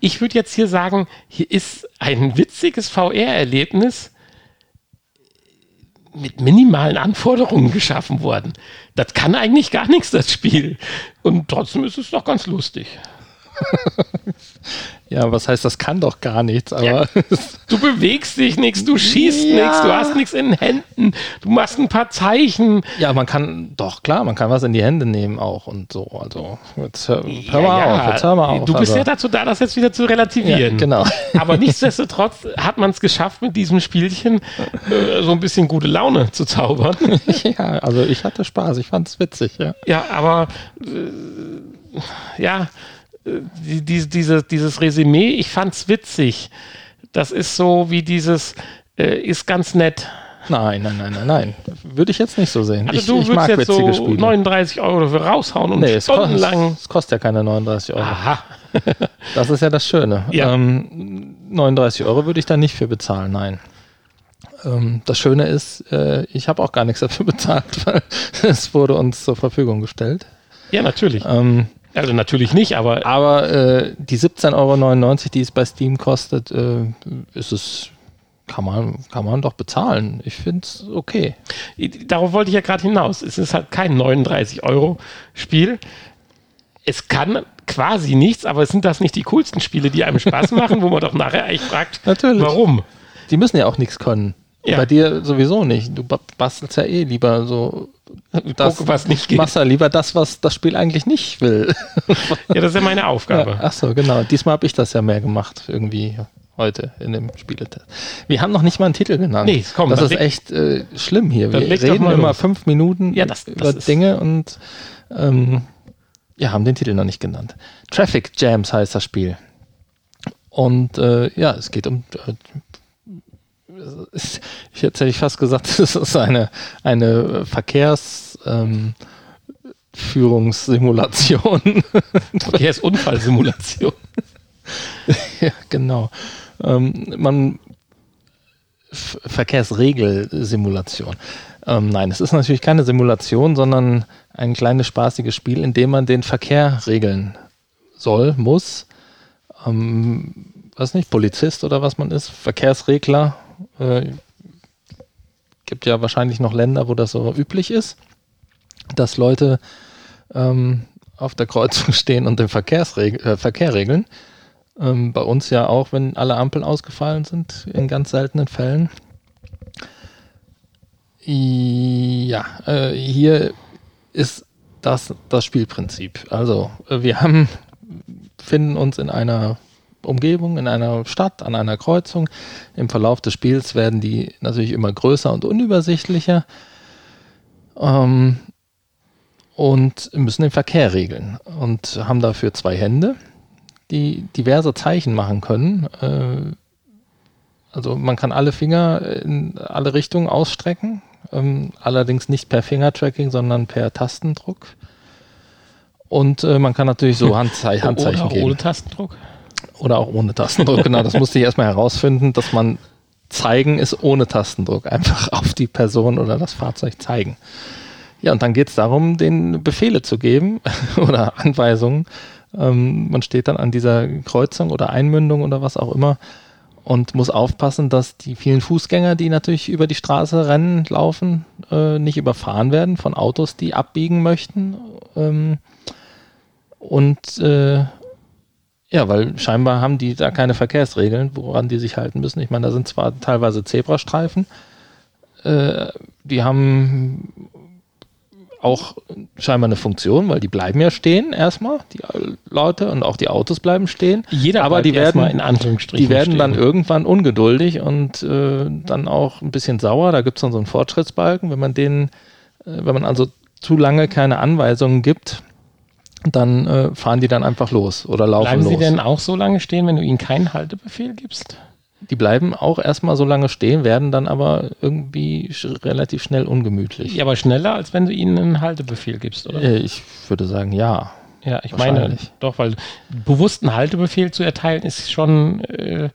Ich würde jetzt hier sagen, hier ist ein witziges VR-Erlebnis mit minimalen Anforderungen geschaffen worden. Das kann eigentlich gar nichts, das Spiel. Und trotzdem ist es doch ganz lustig. *laughs* Ja, was heißt, das kann doch gar nichts, aber. Ja, *laughs* du bewegst dich nichts, du schießt ja. nichts, du hast nichts in den Händen, du machst ein paar Zeichen. Ja, man kann, doch klar, man kann was in die Hände nehmen auch und so. Also, jetzt hör, hör mal ja, auf, jetzt hör mal auf. Du bist also. ja dazu da, das jetzt wieder zu relativieren. genau. *laughs* Aber nichtsdestotrotz hat man es geschafft, mit diesem Spielchen äh, so ein bisschen gute Laune zu zaubern. ja, also ich hatte Spaß, ich fand es witzig, ja. Ja, aber äh, ja die, die, diese, dieses Resümee, ich fand's witzig. Das ist so wie dieses, äh, ist ganz nett. Nein, nein, nein, nein, nein. Würde ich jetzt nicht so sehen. Also ich, du ich würdest jetzt so Spiele. 39 Euro dafür raushauen und nee, stundenlang. Es kostet ja keine 39 Euro. Aha. *laughs* das ist ja das Schöne. Ja. Ähm, 39 Euro würde ich da nicht für bezahlen, nein. Ähm, das Schöne ist, äh, ich habe auch gar nichts dafür *laughs* bezahlt, weil *laughs* es wurde uns zur Verfügung gestellt. Ja, natürlich. Ähm, also natürlich nicht, aber. Aber äh, die 17,99 Euro, die es bei Steam kostet, äh, ist es. Kann man, kann man doch bezahlen. Ich finde es okay. Darauf wollte ich ja gerade hinaus. Es ist halt kein 39-Euro-Spiel. Es kann quasi nichts, aber sind das nicht die coolsten Spiele, die einem Spaß *laughs* machen, wo man doch nachher eigentlich fragt, Natürlich. warum? Die müssen ja auch nichts können. Ja. Bei dir sowieso nicht. Du bastelst ja eh lieber so das Gucke, was nicht geht. Machst ja lieber das, was das Spiel eigentlich nicht will. *laughs* ja, das ist ja meine Aufgabe. Ja, ach so, genau. Diesmal habe ich das ja mehr gemacht, irgendwie heute in dem Spieletest. Wir haben noch nicht mal einen Titel genannt. Nee, komm, das ist echt äh, schlimm hier. Wir reden immer los. fünf Minuten ja, das, das über Dinge und ähm, ja, haben den Titel noch nicht genannt. Traffic Jams heißt das Spiel. Und äh, ja, es geht um äh, ich hätte ich fast gesagt, *laughs* es ist eine, eine Verkehrsführungssimulation. Ähm, *laughs* Verkehrsunfallsimulation. *laughs* ja, genau. Ähm, man Verkehrsregelsimulation. Ähm, nein, es ist natürlich keine Simulation, sondern ein kleines spaßiges Spiel, in dem man den Verkehr regeln soll, muss. Ähm, weiß nicht, Polizist oder was man ist, Verkehrsregler. Äh, gibt ja wahrscheinlich noch Länder, wo das so üblich ist, dass Leute ähm, auf der Kreuzung *laughs* stehen und den Verkehrsreg äh, Verkehr regeln. Ähm, bei uns ja auch, wenn alle Ampeln ausgefallen sind, in ganz seltenen Fällen. Ja, äh, hier ist das das Spielprinzip. Also, äh, wir haben, finden uns in einer Umgebung, in einer Stadt, an einer Kreuzung. Im Verlauf des Spiels werden die natürlich immer größer und unübersichtlicher. Ähm, und müssen den Verkehr regeln und haben dafür zwei Hände, die diverse Zeichen machen können. Äh, also man kann alle Finger in alle Richtungen ausstrecken, ähm, allerdings nicht per Fingertracking, sondern per Tastendruck. Und äh, man kann natürlich so *laughs* Handzei Handzeichen Oder geben. ohne Tastendruck. Oder auch ohne Tastendruck, genau. Das musste ich erstmal herausfinden, dass man zeigen ist ohne Tastendruck. Einfach auf die Person oder das Fahrzeug zeigen. Ja, und dann geht es darum, den Befehle zu geben *laughs* oder Anweisungen. Ähm, man steht dann an dieser Kreuzung oder Einmündung oder was auch immer und muss aufpassen, dass die vielen Fußgänger, die natürlich über die Straße rennen, laufen, äh, nicht überfahren werden von Autos, die abbiegen möchten. Ähm, und äh, ja, weil scheinbar haben die da keine Verkehrsregeln, woran die sich halten müssen. Ich meine, da sind zwar teilweise Zebrastreifen, äh, die haben auch scheinbar eine Funktion, weil die bleiben ja stehen erstmal, die Leute und auch die Autos bleiben stehen. Jeder aber die werden in Anführungsstrichen die werden dann stehen. irgendwann ungeduldig und äh, dann auch ein bisschen sauer. Da gibt es dann so einen Fortschrittsbalken. Wenn man denen, äh, wenn man also zu lange keine Anweisungen gibt, dann äh, fahren die dann einfach los oder laufen Bleiben los. sie denn auch so lange stehen, wenn du ihnen keinen Haltebefehl gibst? die bleiben auch erstmal so lange stehen, werden dann aber irgendwie sch relativ schnell ungemütlich. Ja, aber schneller, als wenn du ihnen einen Haltebefehl gibst, oder? Äh, Ich würde sagen, ja. Ja, ich meine, doch, weil bewussten Haltebefehl zu erteilen ist schon. Äh,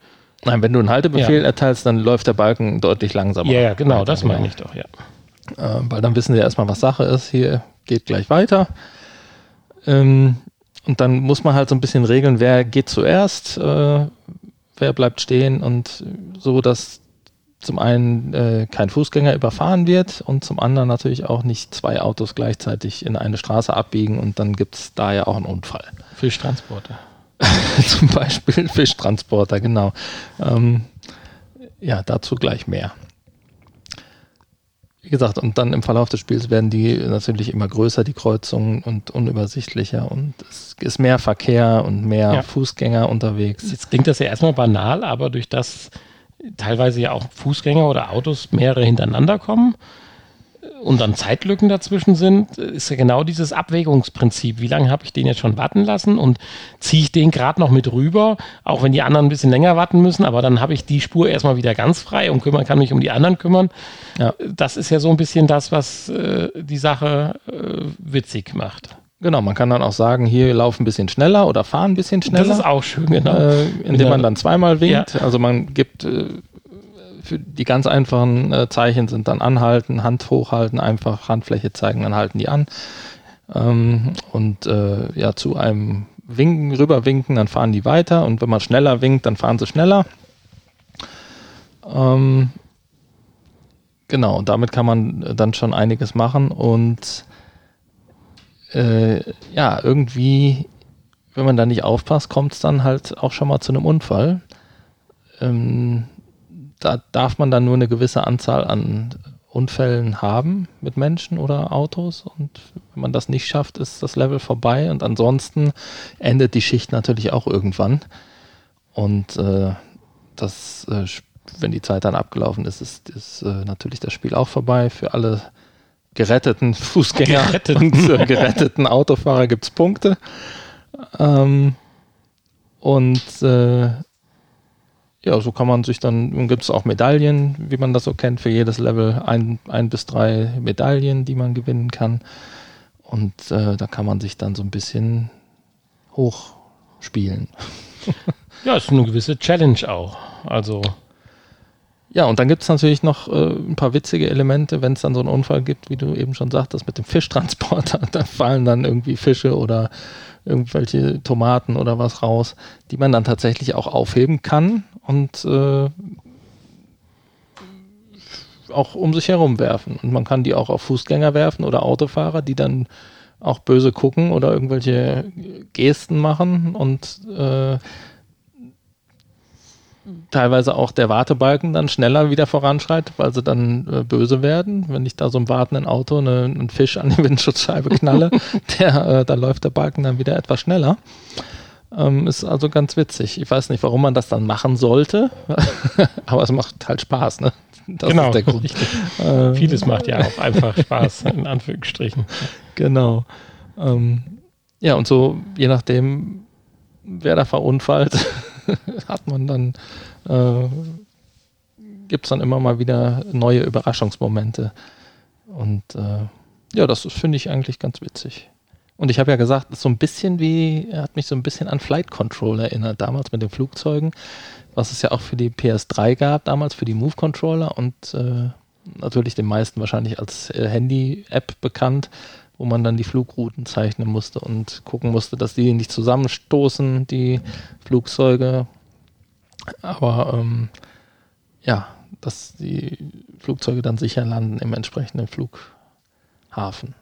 Nein, wenn du einen Haltebefehl Ja. erteilst, dann läuft der Balken deutlich langsamer. ja, ja, genau, das Genau. meine ich doch, ja. äh, weil dann wissen sie erstmal, was Sache ist. Hier geht gleich weiter. Ähm, und dann muss man halt so ein bisschen regeln, wer geht zuerst, äh, wer bleibt stehen und so, dass zum einen äh, kein Fußgänger überfahren wird und zum anderen natürlich auch nicht zwei Autos gleichzeitig in eine Straße abbiegen und dann gibt es da ja auch einen Unfall. Fischtransporter. *laughs* zum Beispiel Fischtransporter, genau. Ähm, ja, dazu gleich mehr. Wie gesagt, und dann im Verlauf des Spiels werden die natürlich immer größer, die Kreuzungen, und unübersichtlicher und es ist mehr Verkehr und mehr Ja. Fußgänger unterwegs. Jetzt klingt das ja erstmal banal, aber durch das teilweise ja auch Fußgänger oder Autos mehrere hintereinander kommen und dann Zeitlücken dazwischen sind, ist ja genau dieses Abwägungsprinzip. Wie lange habe ich den jetzt schon warten lassen und ziehe ich den gerade noch mit rüber, auch wenn die anderen ein bisschen länger warten müssen, aber dann habe ich die Spur erstmal wieder ganz frei und kümmern, kann mich um die anderen kümmern. Ja. Das ist ja so ein bisschen das, was äh, die Sache äh, witzig macht. Genau, man kann dann auch sagen, hier lauf ein bisschen schneller oder fahr ein bisschen schneller. Das ist auch schön, genau. äh, indem Ja. man dann zweimal winkt. Also man gibt äh, für die ganz einfachen äh, Zeichen sind dann anhalten, Hand hochhalten, einfach Handfläche zeigen, dann halten die an. Ähm, und äh, ja, zu einem Winken, rüberwinken, dann fahren die weiter und wenn man schneller winkt, dann fahren sie schneller. Ähm, genau, und damit kann man äh, dann schon einiges machen und äh, ja, irgendwie wenn man da nicht aufpasst, kommt es dann halt auch schon mal zu einem Unfall. Ähm, da darf man dann nur eine gewisse Anzahl an Unfällen haben mit Menschen oder Autos und wenn man das nicht schafft, ist das Level vorbei und ansonsten endet die Schicht natürlich auch irgendwann und äh, das, äh, wenn die Zeit dann abgelaufen ist, ist, ist äh, natürlich das Spiel auch vorbei. Für alle geretteten Fußgänger *laughs* Geretteten. und geretteten Autofahrer gibt es Punkte. Ähm, und äh, ja, so kann man sich dann, gibt es auch Medaillen, wie man das so kennt, für jedes Level ein, ein bis drei Medaillen, die man gewinnen kann. Und äh, da kann man sich dann so ein bisschen hochspielen. *laughs* Ja, ist eine gewisse Challenge auch. Also Ja, und dann gibt es natürlich noch äh, ein paar witzige Elemente, wenn es dann so einen Unfall gibt, wie du eben schon sagtest, mit dem Fischtransporter. *laughs* Da fallen dann irgendwie Fische oder irgendwelche Tomaten oder was raus, die man dann tatsächlich auch aufheben kann und äh, auch um sich herum werfen. Und man kann die auch auf Fußgänger werfen oder Autofahrer, die dann auch böse gucken oder irgendwelche Gesten machen und äh, teilweise auch der Wartebalken dann schneller wieder voranschreitet, weil sie dann äh, böse werden. Wenn ich da so im wartenden Auto eine, einen Fisch an die Windschutzscheibe knalle, *laughs* der, äh, da läuft der Balken dann wieder etwas schneller. Ähm, ist also ganz witzig. Ich weiß nicht, warum man das dann machen sollte, *laughs* aber es macht halt Spaß, ne? Das genau, ist der Grund. Äh, Vieles macht ja auch einfach Spaß, in Anführungsstrichen. Genau. Ähm, ja, und so, je nachdem, wer da verunfallt, *laughs* hat man dann, äh, gibt es dann immer mal wieder neue Überraschungsmomente. Und äh, ja, das finde ich eigentlich ganz witzig. Und ich habe ja gesagt, so ein bisschen wie, er hat mich so ein bisschen an Flight Control erinnert, damals mit den Flugzeugen, was es ja auch für die PS3 gab, damals für die Move Controller und äh, natürlich den meisten wahrscheinlich als äh, Handy-App bekannt, wo man dann die Flugrouten zeichnen musste und gucken musste, dass die nicht zusammenstoßen, die Flugzeuge. Aber ähm, ja, dass die Flugzeuge dann sicher landen im entsprechenden Flughafen.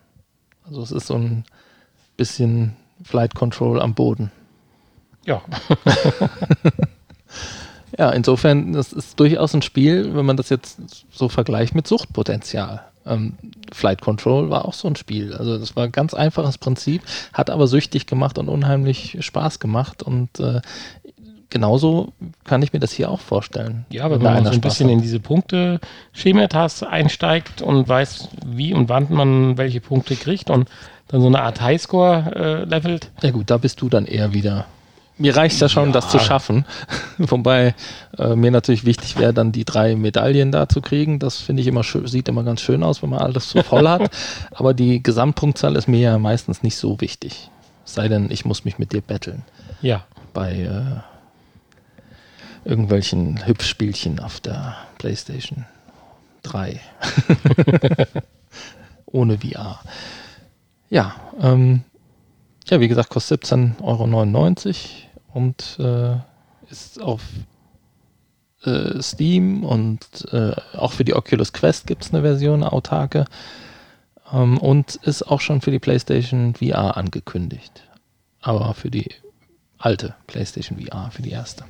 Also es ist so ein bisschen Flight Control am Boden. Ja. *laughs* ja, insofern, das ist durchaus ein Spiel, wenn man das jetzt so vergleicht mit Suchtpotenzial. Ähm, Flight Control war auch so ein Spiel. Also das war ein ganz einfaches Prinzip, hat aber süchtig gemacht und unheimlich Spaß gemacht. Und äh, genauso kann ich mir das hier auch vorstellen. Ja, wenn, wenn man so ein bisschen hat. in diese Punkte Schematas einsteigt und weiß, wie und wann man welche Punkte kriegt und dann so eine Art Highscore äh, levelt. Ja gut, da bist du dann eher wieder mir reicht es ja schon, ja. das zu schaffen. *laughs* Wobei äh, mir natürlich wichtig wäre, dann die drei Medaillen da zu kriegen. Das finde ich immer sieht immer ganz schön aus, wenn man alles so voll hat. *laughs* Aber die Gesamtpunktzahl ist mir ja meistens nicht so wichtig. Sei denn, ich muss mich mit dir betteln. Ja. Bei äh, irgendwelchen Hübschspielchen auf der PlayStation 3. *laughs* Ohne VR. Ja, ähm, ja, wie gesagt, kostet 17,99 Euro und äh, ist auf äh, Steam und äh, auch für die Oculus Quest gibt es eine Version, eine autarke. Ähm, und ist auch schon für die PlayStation VR angekündigt. Aber für die alte PlayStation VR, für die erste.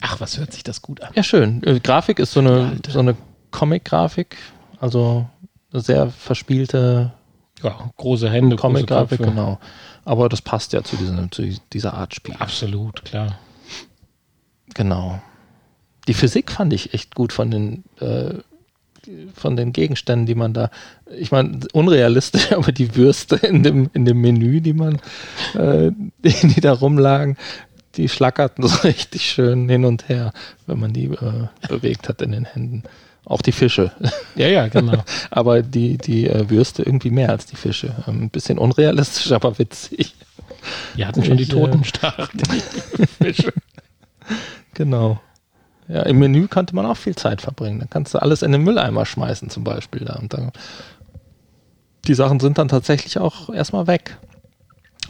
Ach, was hört sich das gut an? Ja, schön. Äh, Grafik ist so eine, so eine Comic-Grafik, also eine sehr verspielte ja, große Hände, Comic-Grafik, genau. Aber das passt ja zu, diesem, zu dieser Art Spiel. Absolut, klar. Genau. Die Physik fand ich echt gut von den, äh, von den Gegenständen, die man da, ich meine, unrealistisch, *laughs* aber die Würste in dem, in dem Menü, die man, äh, *laughs* die, die da rumlagen, die schlackerten *laughs* so richtig schön hin und her, wenn man die äh, bewegt hat in den Händen. Auch die Fische. Ja, ja, genau. *laughs* aber die, die äh, Würste irgendwie mehr als die Fische. Ähm, ein bisschen unrealistisch, aber witzig. Die hatten schon ich, die Totenstachel, die *laughs* Fische. Genau. Ja, im Menü konnte man auch viel Zeit verbringen. Dann kannst du alles in den Mülleimer schmeißen, zum Beispiel. Da. Und dann, die Sachen sind dann tatsächlich auch erstmal weg.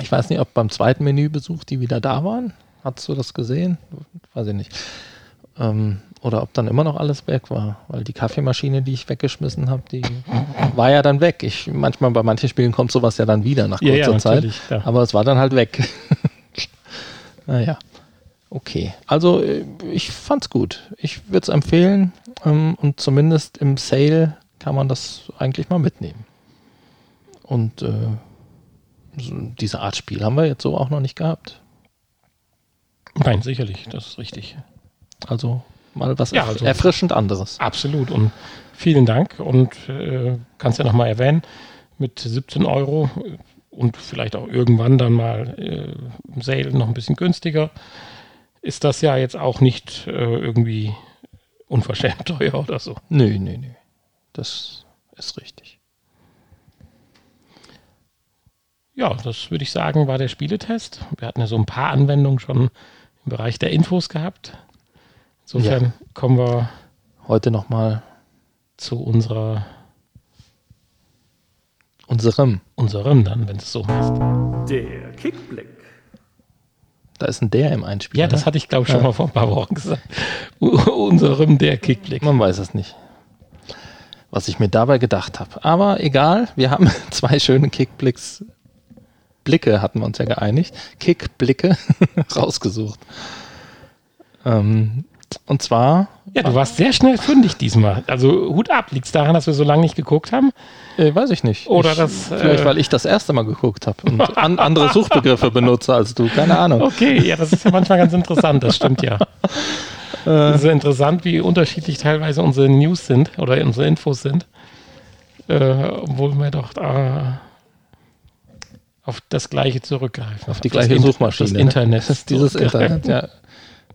Ich weiß nicht, ob beim zweiten Menübesuch die wieder da waren. Hast du das gesehen? Weiß ich nicht. Ähm, oder ob dann immer noch alles weg war. Weil die Kaffeemaschine, die ich weggeschmissen habe, die war ja dann weg. Ich, manchmal bei manchen Spielen kommt sowas ja dann wieder nach kurzer ja, ja, Zeit. Ja. Aber es war dann halt weg. *laughs* naja. Okay. Also äh, ich fand's gut. Ich würde es empfehlen. Ähm, und zumindest im Sale kann man das eigentlich mal mitnehmen. Und äh, diese Art Spiel haben wir jetzt so auch noch nicht gehabt. Nein, sicherlich, das ist richtig. Also mal was ja, also erfrischend anderes. Absolut und vielen Dank und äh, kannst ja nochmal erwähnen, mit 17 Euro und vielleicht auch irgendwann dann mal äh, im Sale noch ein bisschen günstiger, ist das ja jetzt auch nicht äh, irgendwie unverschämt *laughs* teuer oder so. Nö, nö, nö. Das ist richtig. Ja, das würde ich sagen, war der Spieletest. Wir hatten ja so ein paar Anwendungen schon im Bereich der Infos gehabt. Insofern Ja. kommen wir Heute nochmal zu unserer, unserem. unserem dann, wenn es so machst. Der Kickblick. Da ist ein der im Einspieler. Ja, das ne? hatte ich, glaube ich, schon Ja. mal vor ein paar Wochen gesagt. Unserem der Kickblick. Man weiß es nicht, was ich mir dabei gedacht habe. Aber egal, wir haben *laughs* zwei schöne Kickblicks. Blicke hatten wir uns ja geeinigt. Kickblicke *laughs* rausgesucht. Ähm, und zwar, Ja, du warst sehr schnell fündig diesmal. Also Hut ab. Liegt es daran, dass wir so lange nicht geguckt haben? äh, weiß ich nicht. Oder ich, das, Vielleicht, äh, weil ich das erste Mal geguckt habe und an, andere Suchbegriffe *laughs* benutze als du. Keine Ahnung. Okay, ja, das ist ja manchmal ganz interessant. Das stimmt ja. Ist ja interessant, wie unterschiedlich teilweise unsere News sind oder unsere Infos sind. Äh, obwohl wir doch da auf das Gleiche zurückgreifen. Auf die das gleiche Suchmaschine. Das ne? Internet. Das ist dieses. Internet, ja.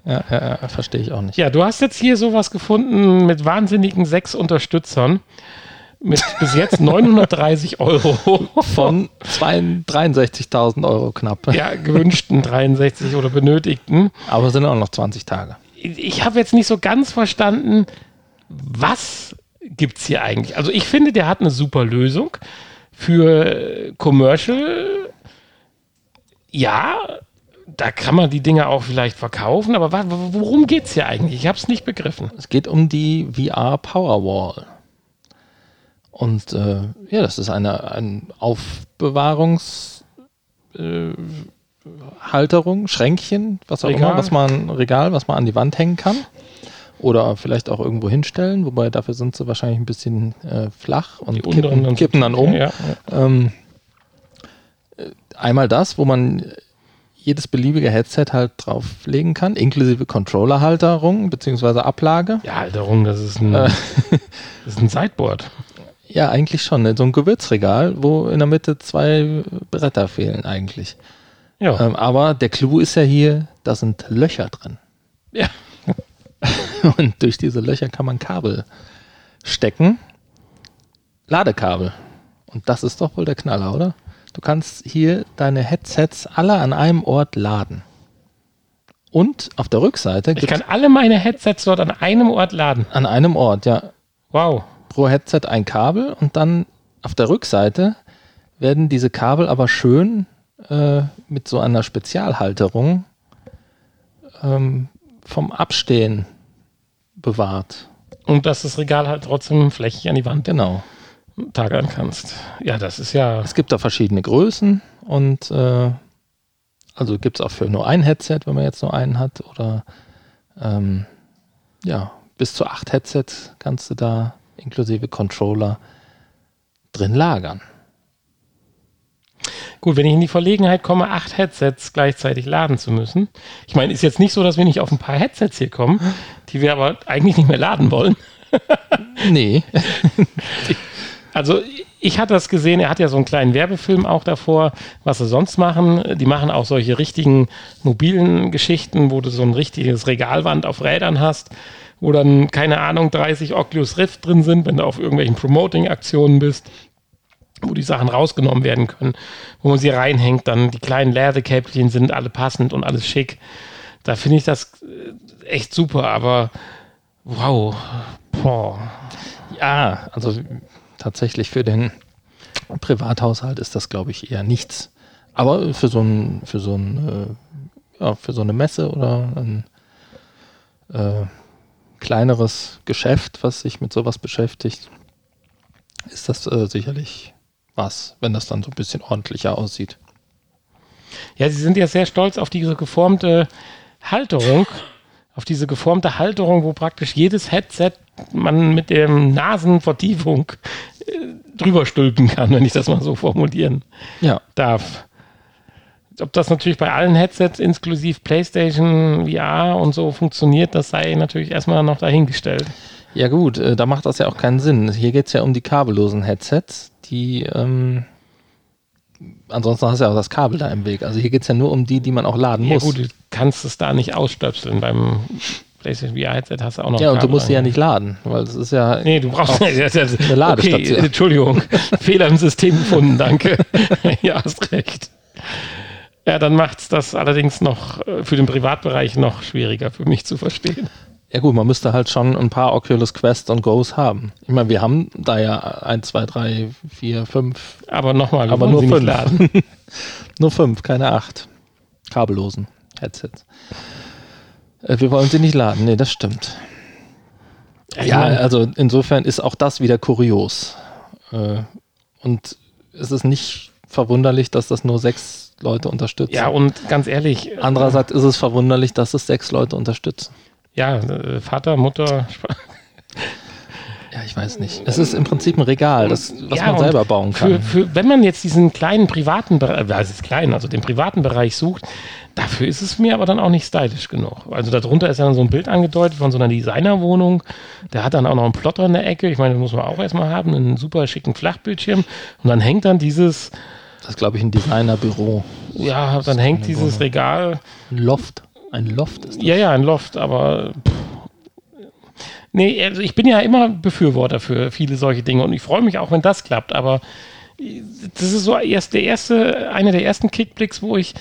Ja, ja, ja verstehe ich auch nicht. Ja, du hast jetzt hier sowas gefunden mit wahnsinnigen sechs Unterstützern. Mit bis jetzt *laughs* 930 Euro. Von zwei- 63.000 Euro knapp. ja, gewünschten 63 oder benötigten. Aber es sind auch noch 20 Tage. Ich habe jetzt nicht so ganz verstanden, was gibt es hier eigentlich? Also ich finde, der hat eine super Lösung für Commercial. Ja, da kann man die Dinge auch vielleicht verkaufen, aber worum geht es hier eigentlich? Ich habe es nicht begriffen. Es geht um die VR Powerwall. Und äh, ja, das ist eine, ein Aufbewahrungs äh, Schränkchen, was auch Regal. immer, was man Regal, was man an die Wand hängen kann. Oder vielleicht auch irgendwo hinstellen, wobei dafür sind sie wahrscheinlich ein bisschen äh, flach und kippen, dann kippen dann um. Ja, ja. Ähm, äh, einmal das, wo man jedes beliebige Headset halt drauflegen kann, inklusive Controllerhalterung bzw. Ablage. ja Halterung, das ist ein, Äh. das ist ein Sideboard. Ja, eigentlich schon. Ne? So ein Gewürzregal, wo in der Mitte zwei Bretter fehlen eigentlich. Ja. Ähm, aber der Clou ist ja hier, da sind Löcher drin. ja. *laughs* Und durch diese Löcher kann man Kabel stecken. Ladekabel. Und das ist doch wohl der Knaller, oder? Du kannst hier deine Headsets alle an einem Ort laden. Und auf der Rückseite Ich kann alle meine Headsets dort an einem Ort laden. an einem Ort, ja, Wow. pro Headset ein Kabel und dann auf der Rückseite werden diese Kabel aber schön äh, mit so einer Spezialhalterung ähm, vom Abstehen bewahrt. Und dass das Regal halt trotzdem flächig an die Wand Genau. Tagaren kannst. Ja, das ist ja. Es gibt da verschiedene Größen und äh, also gibt es auch für nur ein Headset, wenn man jetzt nur einen hat oder ähm, ja, bis zu acht Headsets kannst du da inklusive Controller drin lagern. Gut, wenn ich in die Verlegenheit komme, acht Headsets gleichzeitig laden zu müssen. Ich meine, ist jetzt nicht so, dass wir nicht auf ein paar Headsets hier kommen, die wir aber eigentlich nicht mehr laden wollen. Nee, *laughs* Also ich hatte das gesehen, er hat ja so einen kleinen Werbefilm auch davor, was sie sonst machen. Die machen auch solche richtigen mobilen Geschichten, wo du so ein richtiges Regalwand auf Rädern hast, wo dann, keine Ahnung, 30 Oculus Rift drin sind, wenn du auf irgendwelchen Promoting-Aktionen bist, wo die Sachen rausgenommen werden können, wo man sie reinhängt, dann die kleinen Ladekäppchen sind alle passend und alles schick. Da finde ich das äh, echt super, aber wow, boah. Ja, also tatsächlich für den Privathaushalt ist das, glaube ich, eher nichts. Aber für so ein, für so ein, äh, ja, für so eine Messe oder ein äh, kleineres Geschäft, was sich mit sowas beschäftigt, ist das äh, sicherlich was, wenn das dann so ein bisschen ordentlicher aussieht. Ja, sie sind ja sehr stolz auf diese geformte Halterung, auf diese geformte Halterung, wo praktisch jedes Headset man mit dem Nasenvertiefung drüber stülpen kann, wenn ich das mal so formulieren Ja, darf. Ob das natürlich bei allen Headsets inklusive PlayStation VR und so funktioniert, das sei natürlich erstmal noch dahingestellt. ja gut, äh, da macht das ja auch keinen Sinn. Hier geht es ja um die kabellosen Headsets, die ähm, ansonsten hast du ja auch das Kabel da im Weg. Also hier geht es ja nur um die, die man auch laden Ja muss. gut, du kannst es da nicht ausstöpseln. Beim PlayStation VR Headset hast du auch noch Ja, und du musst sie ja nicht laden, weil es ist ja. Nee, du brauchst Auch eine Ladestation. Okay, Entschuldigung. *laughs* Fehler im System gefunden, danke. *laughs* ja, hast recht. Ja, dann macht es das allerdings noch äh, für den Privatbereich noch schwieriger für mich zu verstehen. Ja gut, man müsste halt schon ein paar Oculus Quest und Goes haben. Ich meine, wir haben da ja 1, 2, 3, 4, 5. Aber nochmal, aber nur fünf. *laughs* nur fünf, keine acht. Kabellosen Headsets. Äh, wir wollen sie nicht laden. Nee, das stimmt. Ja, also insofern ist auch das wieder kurios. Äh, und es ist nicht verwunderlich, dass das nur sechs Leute unterstützen. Ja, und ganz ehrlich. Äh, Andererseits ist es verwunderlich, dass es sechs Leute unterstützen. Ja, Vater, Mutter. Ja, ich weiß nicht. Es ist im Prinzip ein Regal, das, was ja, man selber bauen kann. Für, für, wenn man jetzt diesen kleinen privaten Bereich, also klein, also den privaten Bereich sucht, Dafür ist es mir aber dann auch nicht stylisch genug. Also darunter ist dann so ein Bild angedeutet von so einer Designerwohnung. Der hat dann auch noch einen Plotter in der Ecke. Ich meine, das muss man auch erstmal haben, einen super schicken Flachbildschirm. Und dann hängt dann dieses. Das ist, glaube ich, ein Designerbüro. Ja, dann hängt dieses Wohnung. Regal. Ein Loft. Ein Loft ist das. Ja, ja, ein Loft, aber. Pff. Nee, also ich bin ja immer Befürworter für viele solche Dinge und ich freue mich auch, wenn das klappt, aber das ist so erst der erste, einer der ersten Kickblicks, wo ich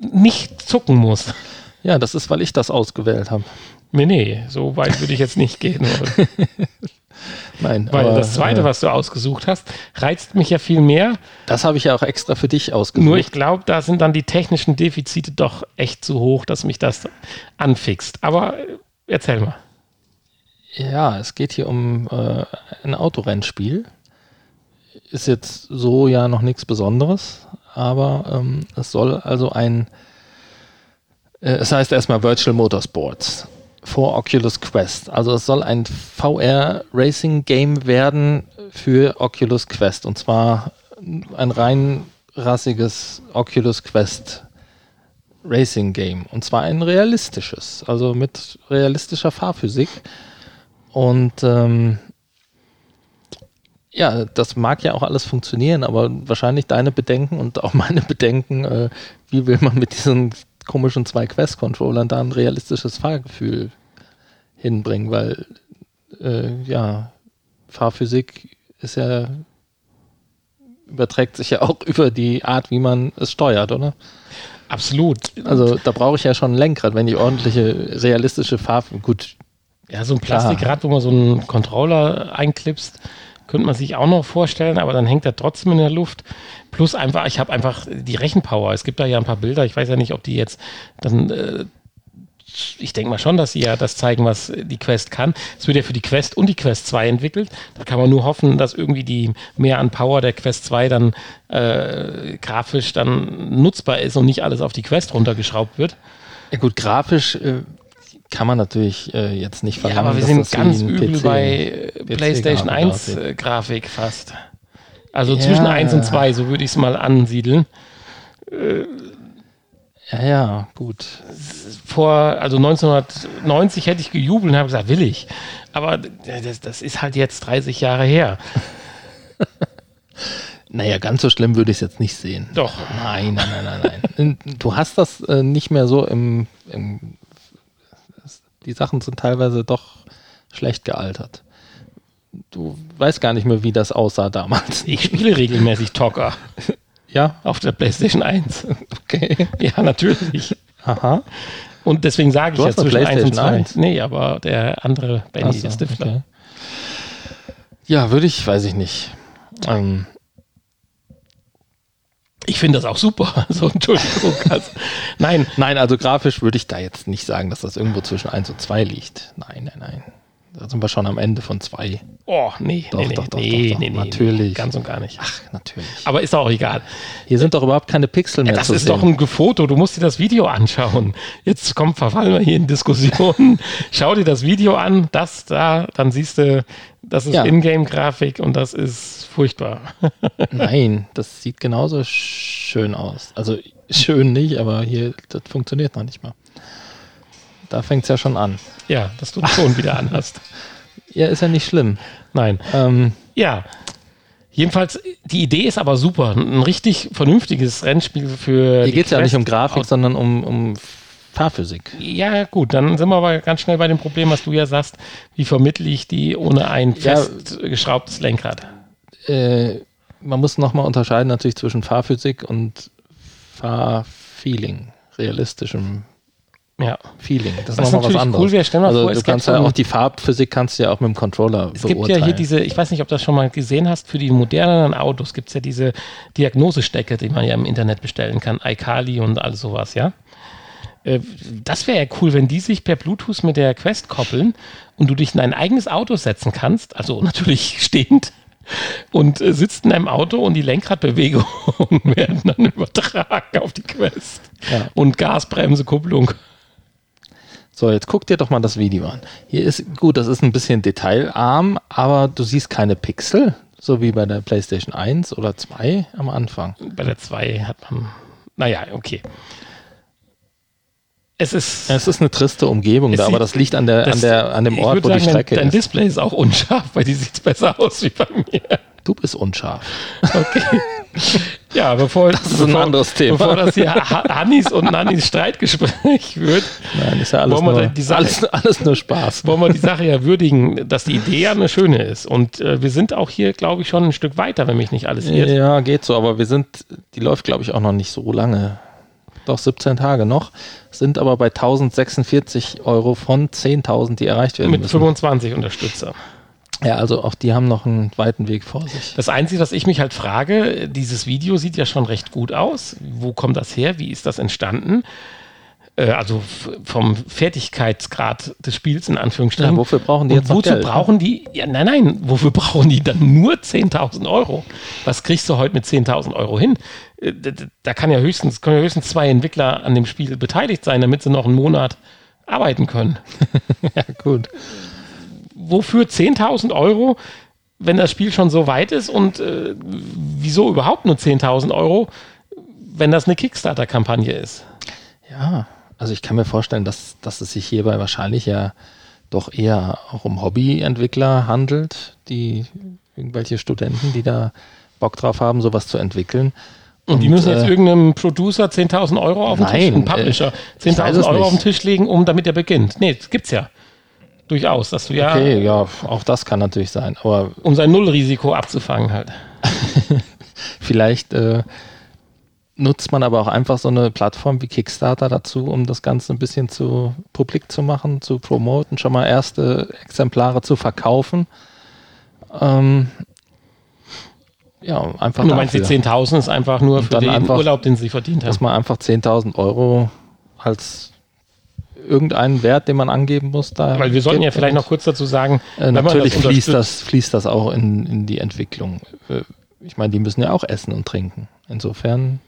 nicht zucken muss. Ja, das ist, weil ich das ausgewählt habe. Nee, nee, so weit würde ich jetzt nicht gehen. *laughs* Nein, weil aber, das zweite, äh, was du ausgesucht hast, reizt mich ja viel mehr. Das habe ich ja auch extra für dich ausgesucht. Nur ich glaube, da sind dann die technischen Defizite doch echt zu hoch, dass mich das anfixt. Aber äh, erzähl mal. Ja, es geht hier um äh, ein Autorennspiel. Ist jetzt so ja noch nichts Besonderes, aber ähm, es soll also ein, äh, es heißt erstmal Virtual Motorsports vor Oculus Quest. Also es soll ein VR Racing Game werden für Oculus Quest. Und zwar ein rein rassiges Oculus Quest Racing Game. Und zwar ein realistisches, also mit realistischer Fahrphysik. Und ähm, ja, das mag ja auch alles funktionieren, aber wahrscheinlich deine Bedenken und auch *laughs* meine Bedenken, äh, wie will man mit diesen komischen zwei Quest-Controllern da ein realistisches Fahrgefühl hinbringen, weil äh, ja, Fahrphysik ist ja überträgt sich ja auch *laughs* über die Art, wie man es steuert, oder? Absolut. Also da brauche ich ja schon ein Lenkrad, wenn ich ordentliche, realistische Fahrphysik. Gut. Ja, so ein Plastikrad, wo man so einen Controller einklipst, könnte man sich auch noch vorstellen, aber dann hängt er trotzdem in der Luft. Plus einfach, ich habe einfach die Rechenpower. Es gibt da ja ein paar Bilder, ich weiß ja nicht, ob die jetzt dann. Äh, ich denke mal schon, dass sie ja das zeigen, was die Quest kann. Es wird ja für die Quest und die Quest 2 entwickelt. Da kann man nur hoffen, dass irgendwie die mehr an Power der Quest 2 dann äh, grafisch dann nutzbar ist und nicht alles auf die Quest runtergeschraubt wird. Ja gut, grafisch äh, kann man natürlich äh, jetzt nicht verlangen. Ja, aber wir sind ganz übel PC, bei PC PlayStation 1 äh, Grafik fast. Also ja. zwischen 1 und 2, so würde ich es mal ansiedeln. Äh, ja, ja, gut. Vor, also 1990 hätte ich gejubelt und habe gesagt, will ich. Aber das, das ist halt jetzt 30 Jahre her. *laughs* Naja, ganz so schlimm würde ich es jetzt nicht sehen. Doch. Nein, nein, nein, nein, nein. *laughs* Du hast das äh, nicht mehr so im, im die Sachen sind teilweise doch schlecht gealtert. Du weißt gar nicht mehr, wie das aussah damals. Ich spiele regelmäßig Talker. Ja? Auf der PlayStation 1. Okay. Ja, natürlich. Aha. Und deswegen sage ich du ja zwischen 1 und 2. 1. Nee, aber der andere Benny, so, der Stifler. Okay. Ja, würde ich, weiß ich nicht. Ähm, ich finde das auch super. *laughs* So, Entschuldigung. *laughs* Also, nein. Nein, also grafisch würde ich da jetzt nicht sagen, dass das irgendwo zwischen 1 und 2 liegt. Nein, nein, nein. Da sind wir schon am Ende von 2. Oh, nee, doch, nee, doch, doch, nee, doch, nee, natürlich. Ganz und gar nicht. Ach, natürlich. Aber ist auch egal. Hier sind doch überhaupt keine Pixel mehr ja, Das ist sehen. doch ein Foto. Du musst dir das Video anschauen. Jetzt kommt, verfallen wir hier in Diskussionen. *laughs* Schau dir das Video an. Das da, dann siehst du, das ist ja. Ingame-Grafik und das ist furchtbar. *laughs* Nein, das sieht genauso schön aus. Also schön nicht, aber hier, das funktioniert noch nicht mal. Da fängt es ja schon an. Ja, dass du den Ton wieder anhast. *laughs* Ja, ist ja nicht schlimm. Nein. Ähm, ja. Jedenfalls, die Idee ist aber super. Ein richtig vernünftiges Rennspiel für. Hier geht es ja nicht um Grafik, sondern um, um Fahrphysik. Ja, gut, dann sind wir aber ganz schnell bei dem Problem, was du ja sagst. Wie vermittle ich die ohne ein festgeschraubtes Lenkrad? Äh, man muss nochmal unterscheiden natürlich zwischen Fahrphysik und Fahrfeeling, realistischem ja. Feeling. Das was ist nochmal was anderes. Cool wäre, stell mal also vor, du kannst ja auch die Farbphysik kannst du ja auch mit dem Controller Es gibt ja hier diese, ich weiß nicht, ob du das schon mal gesehen hast, für die moderneren Autos gibt es ja diese Diagnosestecke, die man ja im Internet bestellen kann, iCali und all sowas, ja. Äh, das wäre ja cool, wenn die sich per Bluetooth mit der Quest koppeln und du dich in ein eigenes Auto setzen kannst, also *laughs* natürlich stehend, und äh, sitzt in einem Auto und die Lenkradbewegungen *laughs* werden dann übertragen auf die Quest. Ja. Und Gasbremse, Kupplung. So, jetzt guck dir doch mal das Video an. Hier ist, gut, das ist ein bisschen detailarm, aber du siehst keine Pixel, so wie bei der PlayStation 1 oder 2 am Anfang. Bei der 2 hat man, naja, okay. Es ist, es ist eine triste Umgebung da, aber das liegt an, der, das, an, der, an dem Ort, wo sagen, die Strecke dein, dein ist. Dein Display ist auch unscharf, weil die sieht besser aus wie bei mir. Du bist unscharf. Okay. *laughs* Ja, bevor das ist bevor, ein anderes Thema. Bevor das hier Hannis und Nannis Streitgespräch wird, Nein, ist ja alles, nur, die Sache, alles, alles, nur Spaß. Wollen wir die Sache ja würdigen, dass die Idee ja eine schöne ist. Und äh, wir sind auch hier, glaube ich, schon ein Stück weiter, wenn mich nicht alles irrt. Ja, geht so, aber wir sind, die läuft, glaube ich, auch noch nicht so lange doch 17 Tage noch, sind aber bei 1046 Euro von 10.000, die erreicht werden Mit müssen. 25 Unterstützer. Ja, also auch die haben noch einen weiten Weg vor sich. Das Einzige, was ich mich halt frage, dieses Video sieht ja schon recht gut aus. Wo kommt das her? Wie ist das entstanden? Äh, also vom Fertigkeitsgrad des Spiels in Anführungsstrichen. Ja, wofür brauchen die jetzt Und wozu Geld? brauchen die, ja, nein, nein, wofür brauchen die dann nur 10.000 Euro? Was kriegst du heute mit 10.000 Euro hin? Äh, da kann ja höchstens, können ja höchstens zwei Entwickler an dem Spiel beteiligt sein, damit sie noch einen Monat arbeiten können. *laughs* ja, gut. Wofür 10.000 Euro, wenn das Spiel schon so weit ist und äh, wieso überhaupt nur 10.000 Euro, wenn das eine Kickstarter-Kampagne ist? Ja, also ich kann mir vorstellen, dass, dass es sich hierbei wahrscheinlich ja doch eher auch um Hobbyentwickler handelt, die irgendwelche Studenten, die da Bock drauf haben, sowas zu entwickeln. Und, und die müssen jetzt äh, irgendeinem Producer 10.000 Euro auf den nein, Tisch, einen Publisher, äh, 10.000 Euro auf den Tisch legen, um damit er beginnt. Nee, das gibt's ja. Durchaus, dass du ja. Okay, ja, auch das kann natürlich sein. Aber um sein Nullrisiko abzufangen halt. *laughs* Vielleicht äh, nutzt man aber auch einfach so eine Plattform wie Kickstarter dazu, um das Ganze ein bisschen zu publik zu machen, zu promoten, schon mal erste Exemplare zu verkaufen. Ähm, ja, einfach. Du meinst, dafür. die 10.000 ist einfach nur für den einfach, Urlaub, den sie verdient haben? Dass man einfach 10.000 Euro als irgendeinen Wert, den man angeben muss, da. Weil wir sollten ja vielleicht noch kurz dazu sagen, äh, natürlich das fließt, das, fließt das auch in, in die Entwicklung. Äh, ich meine, die müssen ja auch essen und trinken. Insofern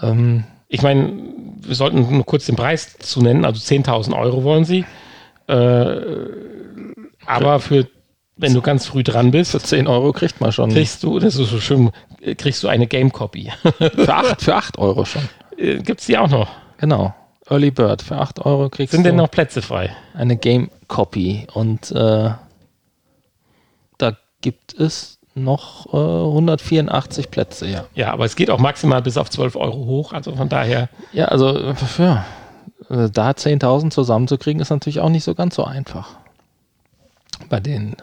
ähm, ich meine, wir sollten nur kurz den Preis zu nennen. Also 10.000 Euro wollen sie. Äh, aber für, wenn du ganz früh dran bist. Für 10 Euro kriegt man schon. Kriegst du, das ist so schön, kriegst du eine Game Copy. *laughs* für, 8, für 8 Euro schon. Äh, Gibt es die auch noch? Genau. Early Bird. Für 8 Euro kriegst Sind du. Sind denn noch Plätze frei? Eine Game Copy. Und äh, da gibt es noch äh, 184 Plätze, ja. Ja, aber es geht auch maximal bis auf 12 Euro hoch, also von daher. Ja, also ja, äh, da 10.000 zusammenzukriegen ist natürlich auch nicht so ganz so einfach. Bei den äh,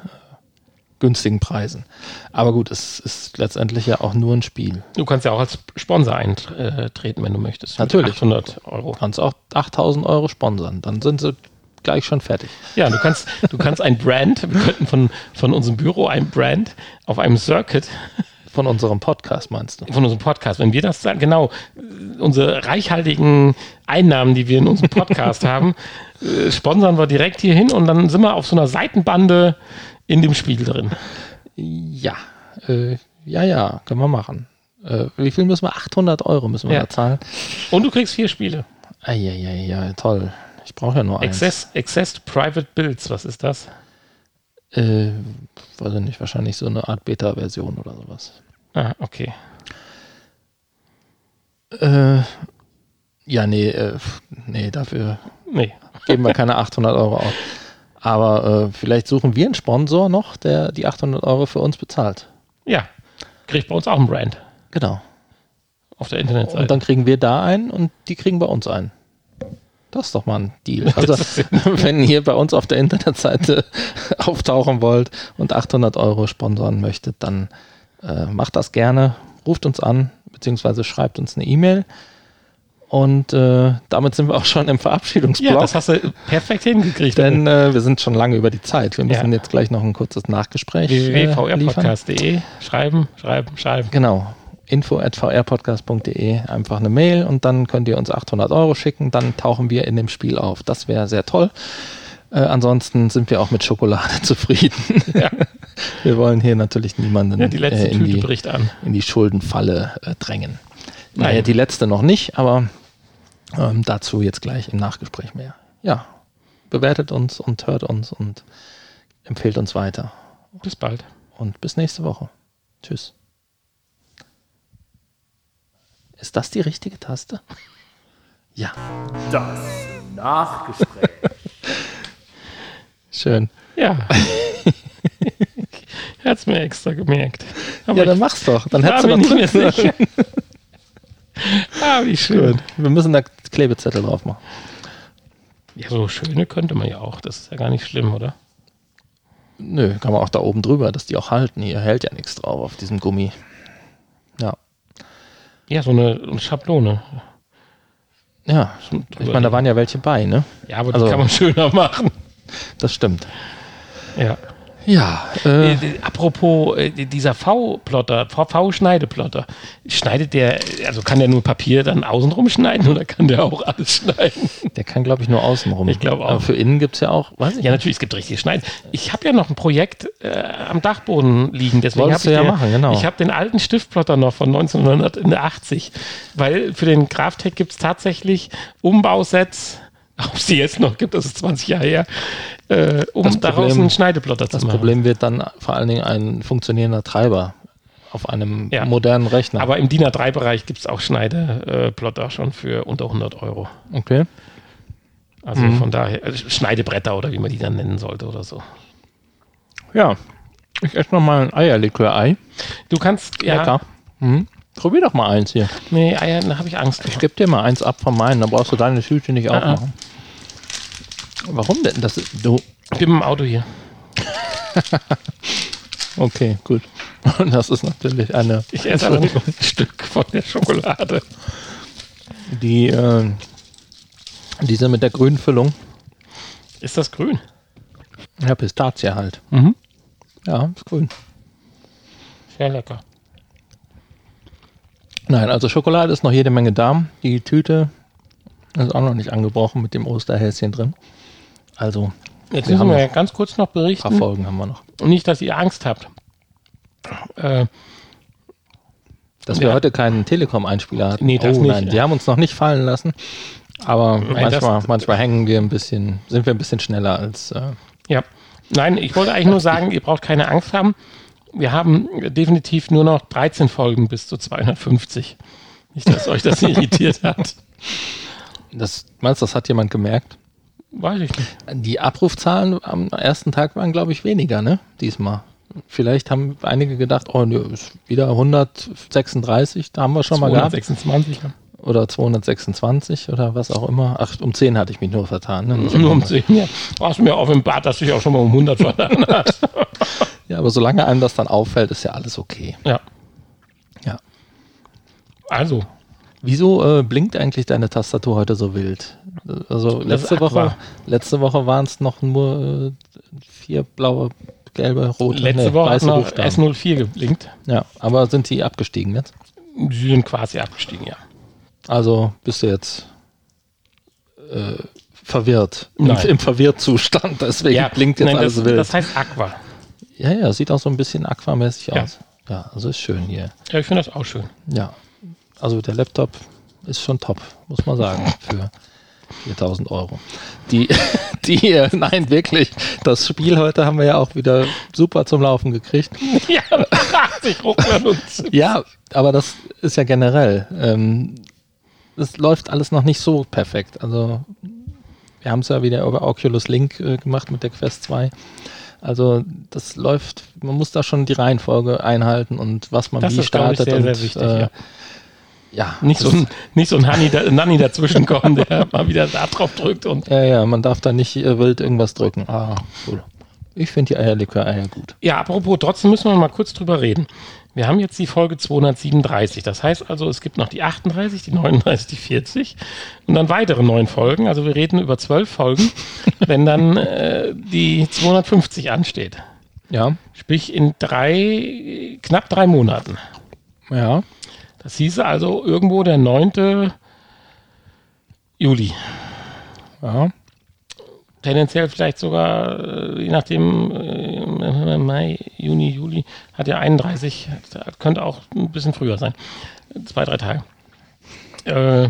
günstigen Preisen. Aber gut, es ist letztendlich ja auch nur ein Spiel. Du kannst ja auch als Sponsor eintreten, wenn du möchtest. Natürlich. 800 Euro. Du kannst auch 8000 Euro sponsern. Dann sind sie gleich schon fertig. Ja, du kannst, du kannst ein Brand, wir könnten von, von unserem Büro ein Brand auf einem Circuit. Von unserem Podcast meinst du? Von unserem Podcast. Wenn wir das sagen, genau, unsere reichhaltigen Einnahmen, die wir in unserem Podcast *laughs* haben, äh, sponsern wir direkt hier hin und dann sind wir auf so einer Seitenbande in dem Spiel drin. Ja, äh, ja, ja, können wir machen. Äh, wie viel müssen wir? 800 Euro müssen wir ja. da zahlen. Und du kriegst vier Spiele. Eieiei, ja, toll. Ich brauche ja nur Access, eins. Access Private Builds, was ist das? Äh, weiß ich nicht, wahrscheinlich so eine Art Beta-Version oder sowas. Ah, okay. Äh, ja, nee, äh, nee, dafür nee. geben wir keine 800 Euro aus. Aber äh, vielleicht suchen wir einen Sponsor noch, der die 800 Euro für uns bezahlt. Ja, kriegt bei uns auch ein Brand. Genau. Auf der Internetseite. Und dann kriegen wir da einen und die kriegen bei uns einen. Das ist doch mal ein Deal. Also, *laughs* wenn ihr bei uns auf der Internetseite *laughs* auftauchen wollt und 800 Euro sponsern möchtet, dann äh, macht das gerne, ruft uns an, beziehungsweise schreibt uns eine E-Mail. Und äh, damit sind wir auch schon im Verabschiedungsblock. Ja, das hast du perfekt hingekriegt. denn äh, wir sind schon lange über die Zeit. Wir müssen Ja. jetzt gleich noch ein kurzes Nachgespräch äh, www.vrpodcast.de schreiben, schreiben, schreiben. Genau. info at vrpodcast.de einfach eine Mail und dann könnt ihr uns 800 Euro schicken. Dann tauchen wir in dem Spiel auf. Das wäre sehr toll. Äh, ansonsten sind wir auch mit Schokolade *laughs* zufrieden. Ja. *laughs* Wir wollen hier natürlich niemanden Ja, die letzte äh, in, Tüte die, in die Schuldenfalle äh, drängen. Naja, Nein. die letzte noch nicht, aber ähm, dazu jetzt gleich im Nachgespräch mehr. Ja, bewertet uns und hört uns und empfehlt uns weiter. Bis bald. Und bis nächste Woche. Tschüss. Ist das die richtige Taste? Ja, Das Nachgespräch. Ja. *laughs* schön. er hat es mir extra gemerkt. Aber Ja, dann ich mach's doch. Dann hättest du noch nicht mehr sicher. *laughs* ah, wie schön. Gut. Wir müssen da Klebezettel drauf machen. Ja, so schöne könnte man ja auch. Das ist ja gar nicht schlimm, oder? Nö, kann man auch da oben drüber, dass die auch halten. Hier hält ja nichts drauf auf diesem Gummi. Ja. Ja, so eine, eine Schablone. Ja, ich meine, da waren ja welche bei, ne? Ja, aber Also- die kann man schöner machen. Das stimmt. Ja. Ja, äh, Äh, apropos äh, dieser V-Plotter, V-Schneideplotter, schneidet der, also kann der nur Papier dann außenrum schneiden oder kann der auch alles schneiden? der kann, glaube ich, nur außenrum. Ich glaube auch. Aber für innen gibt es ja auch, weiß ich Ja, natürlich, es gibt richtige Schneiden. Ich habe ja noch ein Projekt äh, am Dachboden liegen, deswegen habe ich du ja dir- machen, genau. Ich habe den alten Stiftplotter noch von 1980, weil für den Graphtech gibt es tatsächlich Umbausets, *laughs* ob es die jetzt noch gibt, das ist 20 Jahre her, äh, um Das daraus Problem- einen Schneideplotter zu Das machen. Problem wird dann vor allen Dingen ein funktionierender Treiber auf einem Ja. modernen Rechner. Aber im DIN A3-Bereich gibt es auch Schneideplotter schon für unter 100 Euro. okay. Also Mhm. von daher, also Schneidebretter oder wie man die dann nennen sollte oder so. Ja. Ich esse noch mal ein Eierlikör-Ei. Du kannst, ja, Lecker. Mhm. Probier doch mal eins hier. nee, Eier, da habe ich Angst. Ich gebe dir mal eins ab von meinen, dann brauchst du deine Tüte nicht Ah, aufmachen. Warum denn? Das ist, du. Ich bin im Auto hier. *laughs* Okay, gut. Und *laughs* das ist natürlich eine, Ich esse aber nur ein Stück von der Schokolade. die, äh, diese mit der grünen Füllung. Ist das grün? Ja, Pistazie halt. Mhm. Ja, ist grün. Sehr lecker. Nein, also Schokolade ist noch jede Menge da. Die Tüte ist auch noch nicht angebrochen mit dem Osterhäschen drin. Also, Jetzt Wir müssen haben wir ja ganz kurz noch ein paar berichten. Folgen haben wir noch. Nicht, dass ihr Angst habt. Äh, Dass wir Ja. heute keinen Telekom-Einspieler hatten. Nee, das oh nicht. nein, die haben uns noch nicht fallen lassen. Aber Nein, das- manchmal, manchmal hängen wir ein bisschen, sind wir ein bisschen schneller als. Äh, ja. Nein, ich wollte eigentlich nur sagen, ihr braucht keine Angst haben. Wir haben definitiv nur noch 13 Folgen bis zu 250. Nicht, dass euch das *laughs* irritiert hat. das, meinst du, das hat jemand gemerkt? Weiß ich nicht. Die Abrufzahlen am ersten Tag waren, glaube ich, weniger, ne? Diesmal. Vielleicht haben einige gedacht, oh, nö, ist wieder 136, da haben wir schon mal gehabt. 226. Oder 226 oder was auch immer. Ach, um 10 hatte ich mich nur vertan. Ne? Nur um um 10. Ja. Du hast mir offenbart, dass du dich auch schon mal um 100 vertan *laughs* hast. ja, aber solange einem das dann auffällt, ist ja alles okay. Ja. Ja. Also, Wieso äh, blinkt eigentlich deine Tastatur heute so wild? Also Das letzte Woche, letzte Woche waren es noch nur äh, vier blaue, gelbe, rote, letzte nee, Woche hat weiße noch Buchstaben. S04 geblinkt. Ja, aber sind die abgestiegen jetzt? Sie sind quasi abgestiegen, ja. Also bist du jetzt äh, verwirrt. Im, Nein. Im Verwirrtzustand. *laughs* Deswegen ja, blinkt jetzt nein, alles das, wild. Das heißt Aqua. ja, ja, sieht auch so ein bisschen aquamäßig Ja. aus. Ja, also ist schön hier. Ja, ich finde das auch schön. Ja, also der Laptop ist schon top, muss man sagen, *laughs* für 4000 Euro. Die, *laughs* die, äh, nein, wirklich, das Spiel heute haben wir ja auch wieder super zum Laufen gekriegt. ja, 80 Ruckler und Ja, aber das ist ja generell. Ähm, das läuft alles noch nicht so perfekt. Also, wir haben es ja wieder über Oculus Link äh, gemacht mit der Quest 2. Also, das läuft, man muss da schon die Reihenfolge einhalten und was man Das wie startet. sehr, und, sehr wichtig, äh, ja. ja, Nicht so ein, nicht so ein Nanni, da, Nanni dazwischen kommen, der *laughs* mal wieder da drauf drückt und. Ja, ja, man darf da nicht äh, wild irgendwas drücken. Ah, cool. Ich finde die Eierlikör-Eier gut. Ja, apropos, trotzdem müssen wir mal kurz drüber reden. Wir haben jetzt die Folge 237. Das heißt also, es gibt noch die 38, die 39, die 40 und dann weitere neun Folgen. Also wir reden über zwölf Folgen, *laughs* wenn dann äh, die 250 ansteht. Ja. Sprich in drei, knapp drei Monaten. Ja. Das hieße also irgendwo der 9. Juli. Ja. Tendenziell vielleicht sogar, äh, je nachdem, äh, Mai, Juni, Juli, hat ja 31, das könnte auch ein bisschen früher sein. Zwei, drei Tage. Äh,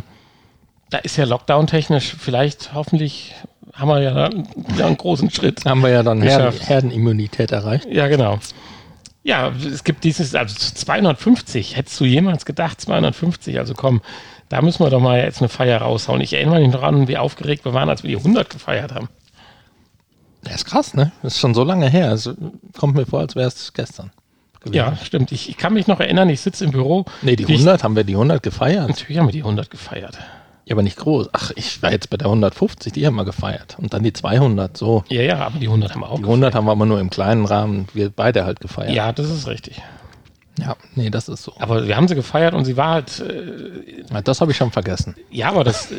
da ist ja Lockdown technisch, vielleicht hoffentlich haben wir ja da ja einen großen Schritt. Haben wir ja dann. Herden, Herdenimmunität erreicht. Ja, genau. Ja, es gibt dieses, also 250, hättest du jemals gedacht, 250, also komm, da müssen wir doch mal jetzt eine Feier raushauen. Ich erinnere mich noch an, wie aufgeregt wir waren, als wir die 100 gefeiert haben. Das ist krass, ne? Das ist schon so lange her. Es kommt mir vor, als wäre es gestern. gewesen. Ja, stimmt. Ich, ich kann mich noch erinnern, ich sitze im Büro. Nee, die Ich- 100 haben wir die 100 gefeiert. Natürlich haben wir die 100 gefeiert. Ja, aber nicht groß. Ach, ich war jetzt bei der 150, die haben wir gefeiert. Und dann die 200, so. Ja, ja, aber die 100 haben wir auch Die 100 haben wir aber nur im kleinen Rahmen, wir beide halt gefeiert. Ja, das ist richtig. Ja, nee, das ist so. Aber wir haben sie gefeiert und sie war halt, äh, Das habe ich schon vergessen. ja, aber das, äh,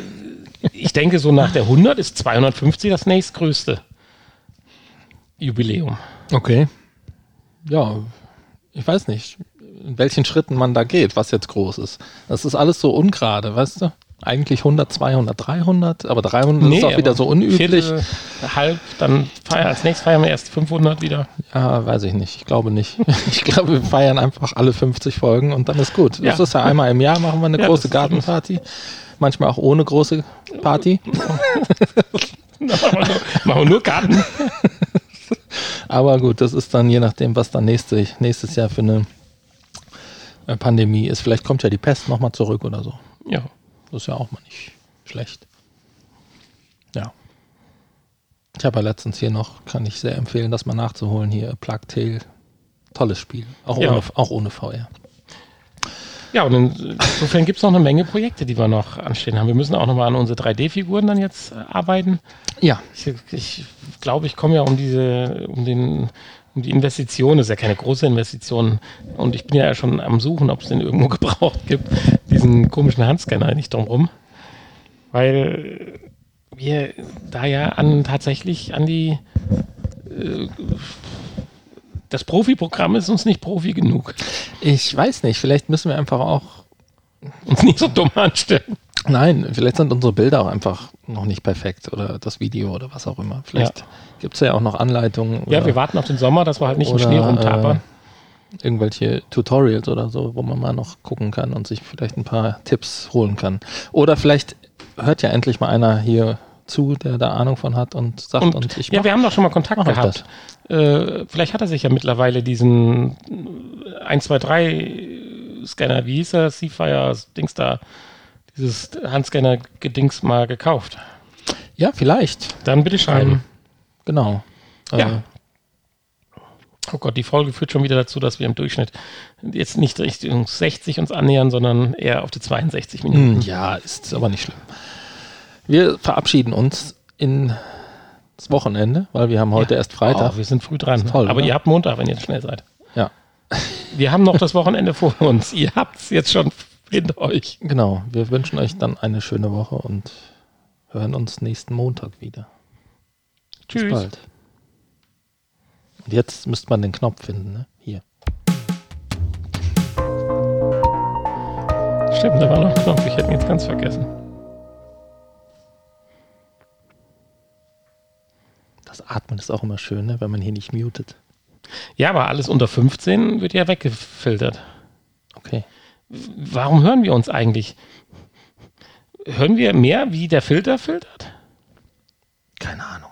ich denke, so nach der 100 ist 250 das nächstgrößte Jubiläum. Okay. Ja, ich weiß nicht, in welchen Schritten man da geht, was jetzt groß ist. Das ist alles so ungerade, weißt du? Eigentlich 100, 200, 300, aber 300 ist auch wieder so unüblich. Viertel, halb, dann feiern, als nächstes feiern wir erst 500 wieder. Ja, weiß ich nicht. Ich glaube nicht. *laughs* Ich glaube, wir feiern einfach alle 50 Folgen und dann ist gut. Das Ja. ist ja einmal im Jahr, machen wir eine Ja, große das Gartenparty. Manchmal auch ohne große Party. Dann *laughs* machen wir nur, machen wir nur Garten. *laughs* Aber gut, das ist dann je nachdem, was dann nächste, nächstes Jahr für eine äh, Pandemie ist. Vielleicht kommt ja die Pest nochmal zurück oder so. Ja. Das ist ja auch mal nicht schlecht. Ja. Ich habe ja letztens hier noch, kann ich sehr empfehlen, das mal nachzuholen hier, Plague Tale. Tolles Spiel. Auch, Ja. ohne, auch ohne VR. Ja, und in- insofern gibt es noch eine Menge Projekte, die wir noch anstehen haben. Wir müssen auch nochmal an unsere 3D-Figuren dann jetzt äh, arbeiten. Ja. Ich, ich glaube, ich komme ja um diese, um den, um die Investition, das ist ja keine große Investition. Und ich bin ja schon am Suchen, ob es den irgendwo *laughs* gebraucht gibt, diesen komischen Handscanner nicht drumrum. Weil wir da ja an tatsächlich an die äh, das Profi-Programm ist uns nicht Profi genug. Ich weiß nicht, vielleicht müssen wir einfach auch. Uns nicht so dumm anstellen. Nein, vielleicht sind unsere Bilder auch einfach noch nicht perfekt oder das Video oder was auch immer. Vielleicht Ja. gibt es ja auch noch Anleitungen. Ja, wir warten auf den Sommer, dass wir halt nicht im Oder, Schnee rumtapern. irgendwelche Tutorials oder so, wo man mal noch gucken kann und sich vielleicht ein paar Tipps holen kann. Oder vielleicht hört ja endlich mal einer hier zu, der da Ahnung von hat und sagt, und, Und, ich ja, mach, wir haben doch schon mal Kontakt gehabt. Äh, vielleicht hat er sich ja mittlerweile diesen 1, 2, 3 Scanner, wie hieß er, Seafire, Dings da, dieses Handscanner-Gedings mal gekauft. ja, vielleicht, Dann bitte schreiben. genau. Ja. Äh, Oh Gott, die Folge führt schon wieder dazu, dass wir im Durchschnitt jetzt nicht Richtung 60 uns annähern, sondern eher auf die 62 Minuten. Hm, Ja, ist aber nicht schlimm. Wir verabschieden uns ins Wochenende, weil wir haben heute erst Freitag. Oh, wir sind früh dran. Toll, Aber oder? ihr habt Montag, wenn ihr schnell seid. Ja, Wir haben noch das Wochenende vor uns. Ihr habt es jetzt schon hinter euch. genau. Wir wünschen euch dann eine schöne Woche und hören uns nächsten Montag wieder. Bis Tschüss. bald. Und jetzt müsste man den Knopf finden, ne? Hier. Stimmt, da war noch ein Knopf. Ich hätte ihn jetzt ganz vergessen. Das Atmen ist auch immer schön, ne? wenn man hier nicht mutet. Ja, aber alles unter 15 wird ja weggefiltert. Okay. Warum hören wir uns eigentlich? Hören wir mehr, wie der Filter filtert? Keine Ahnung.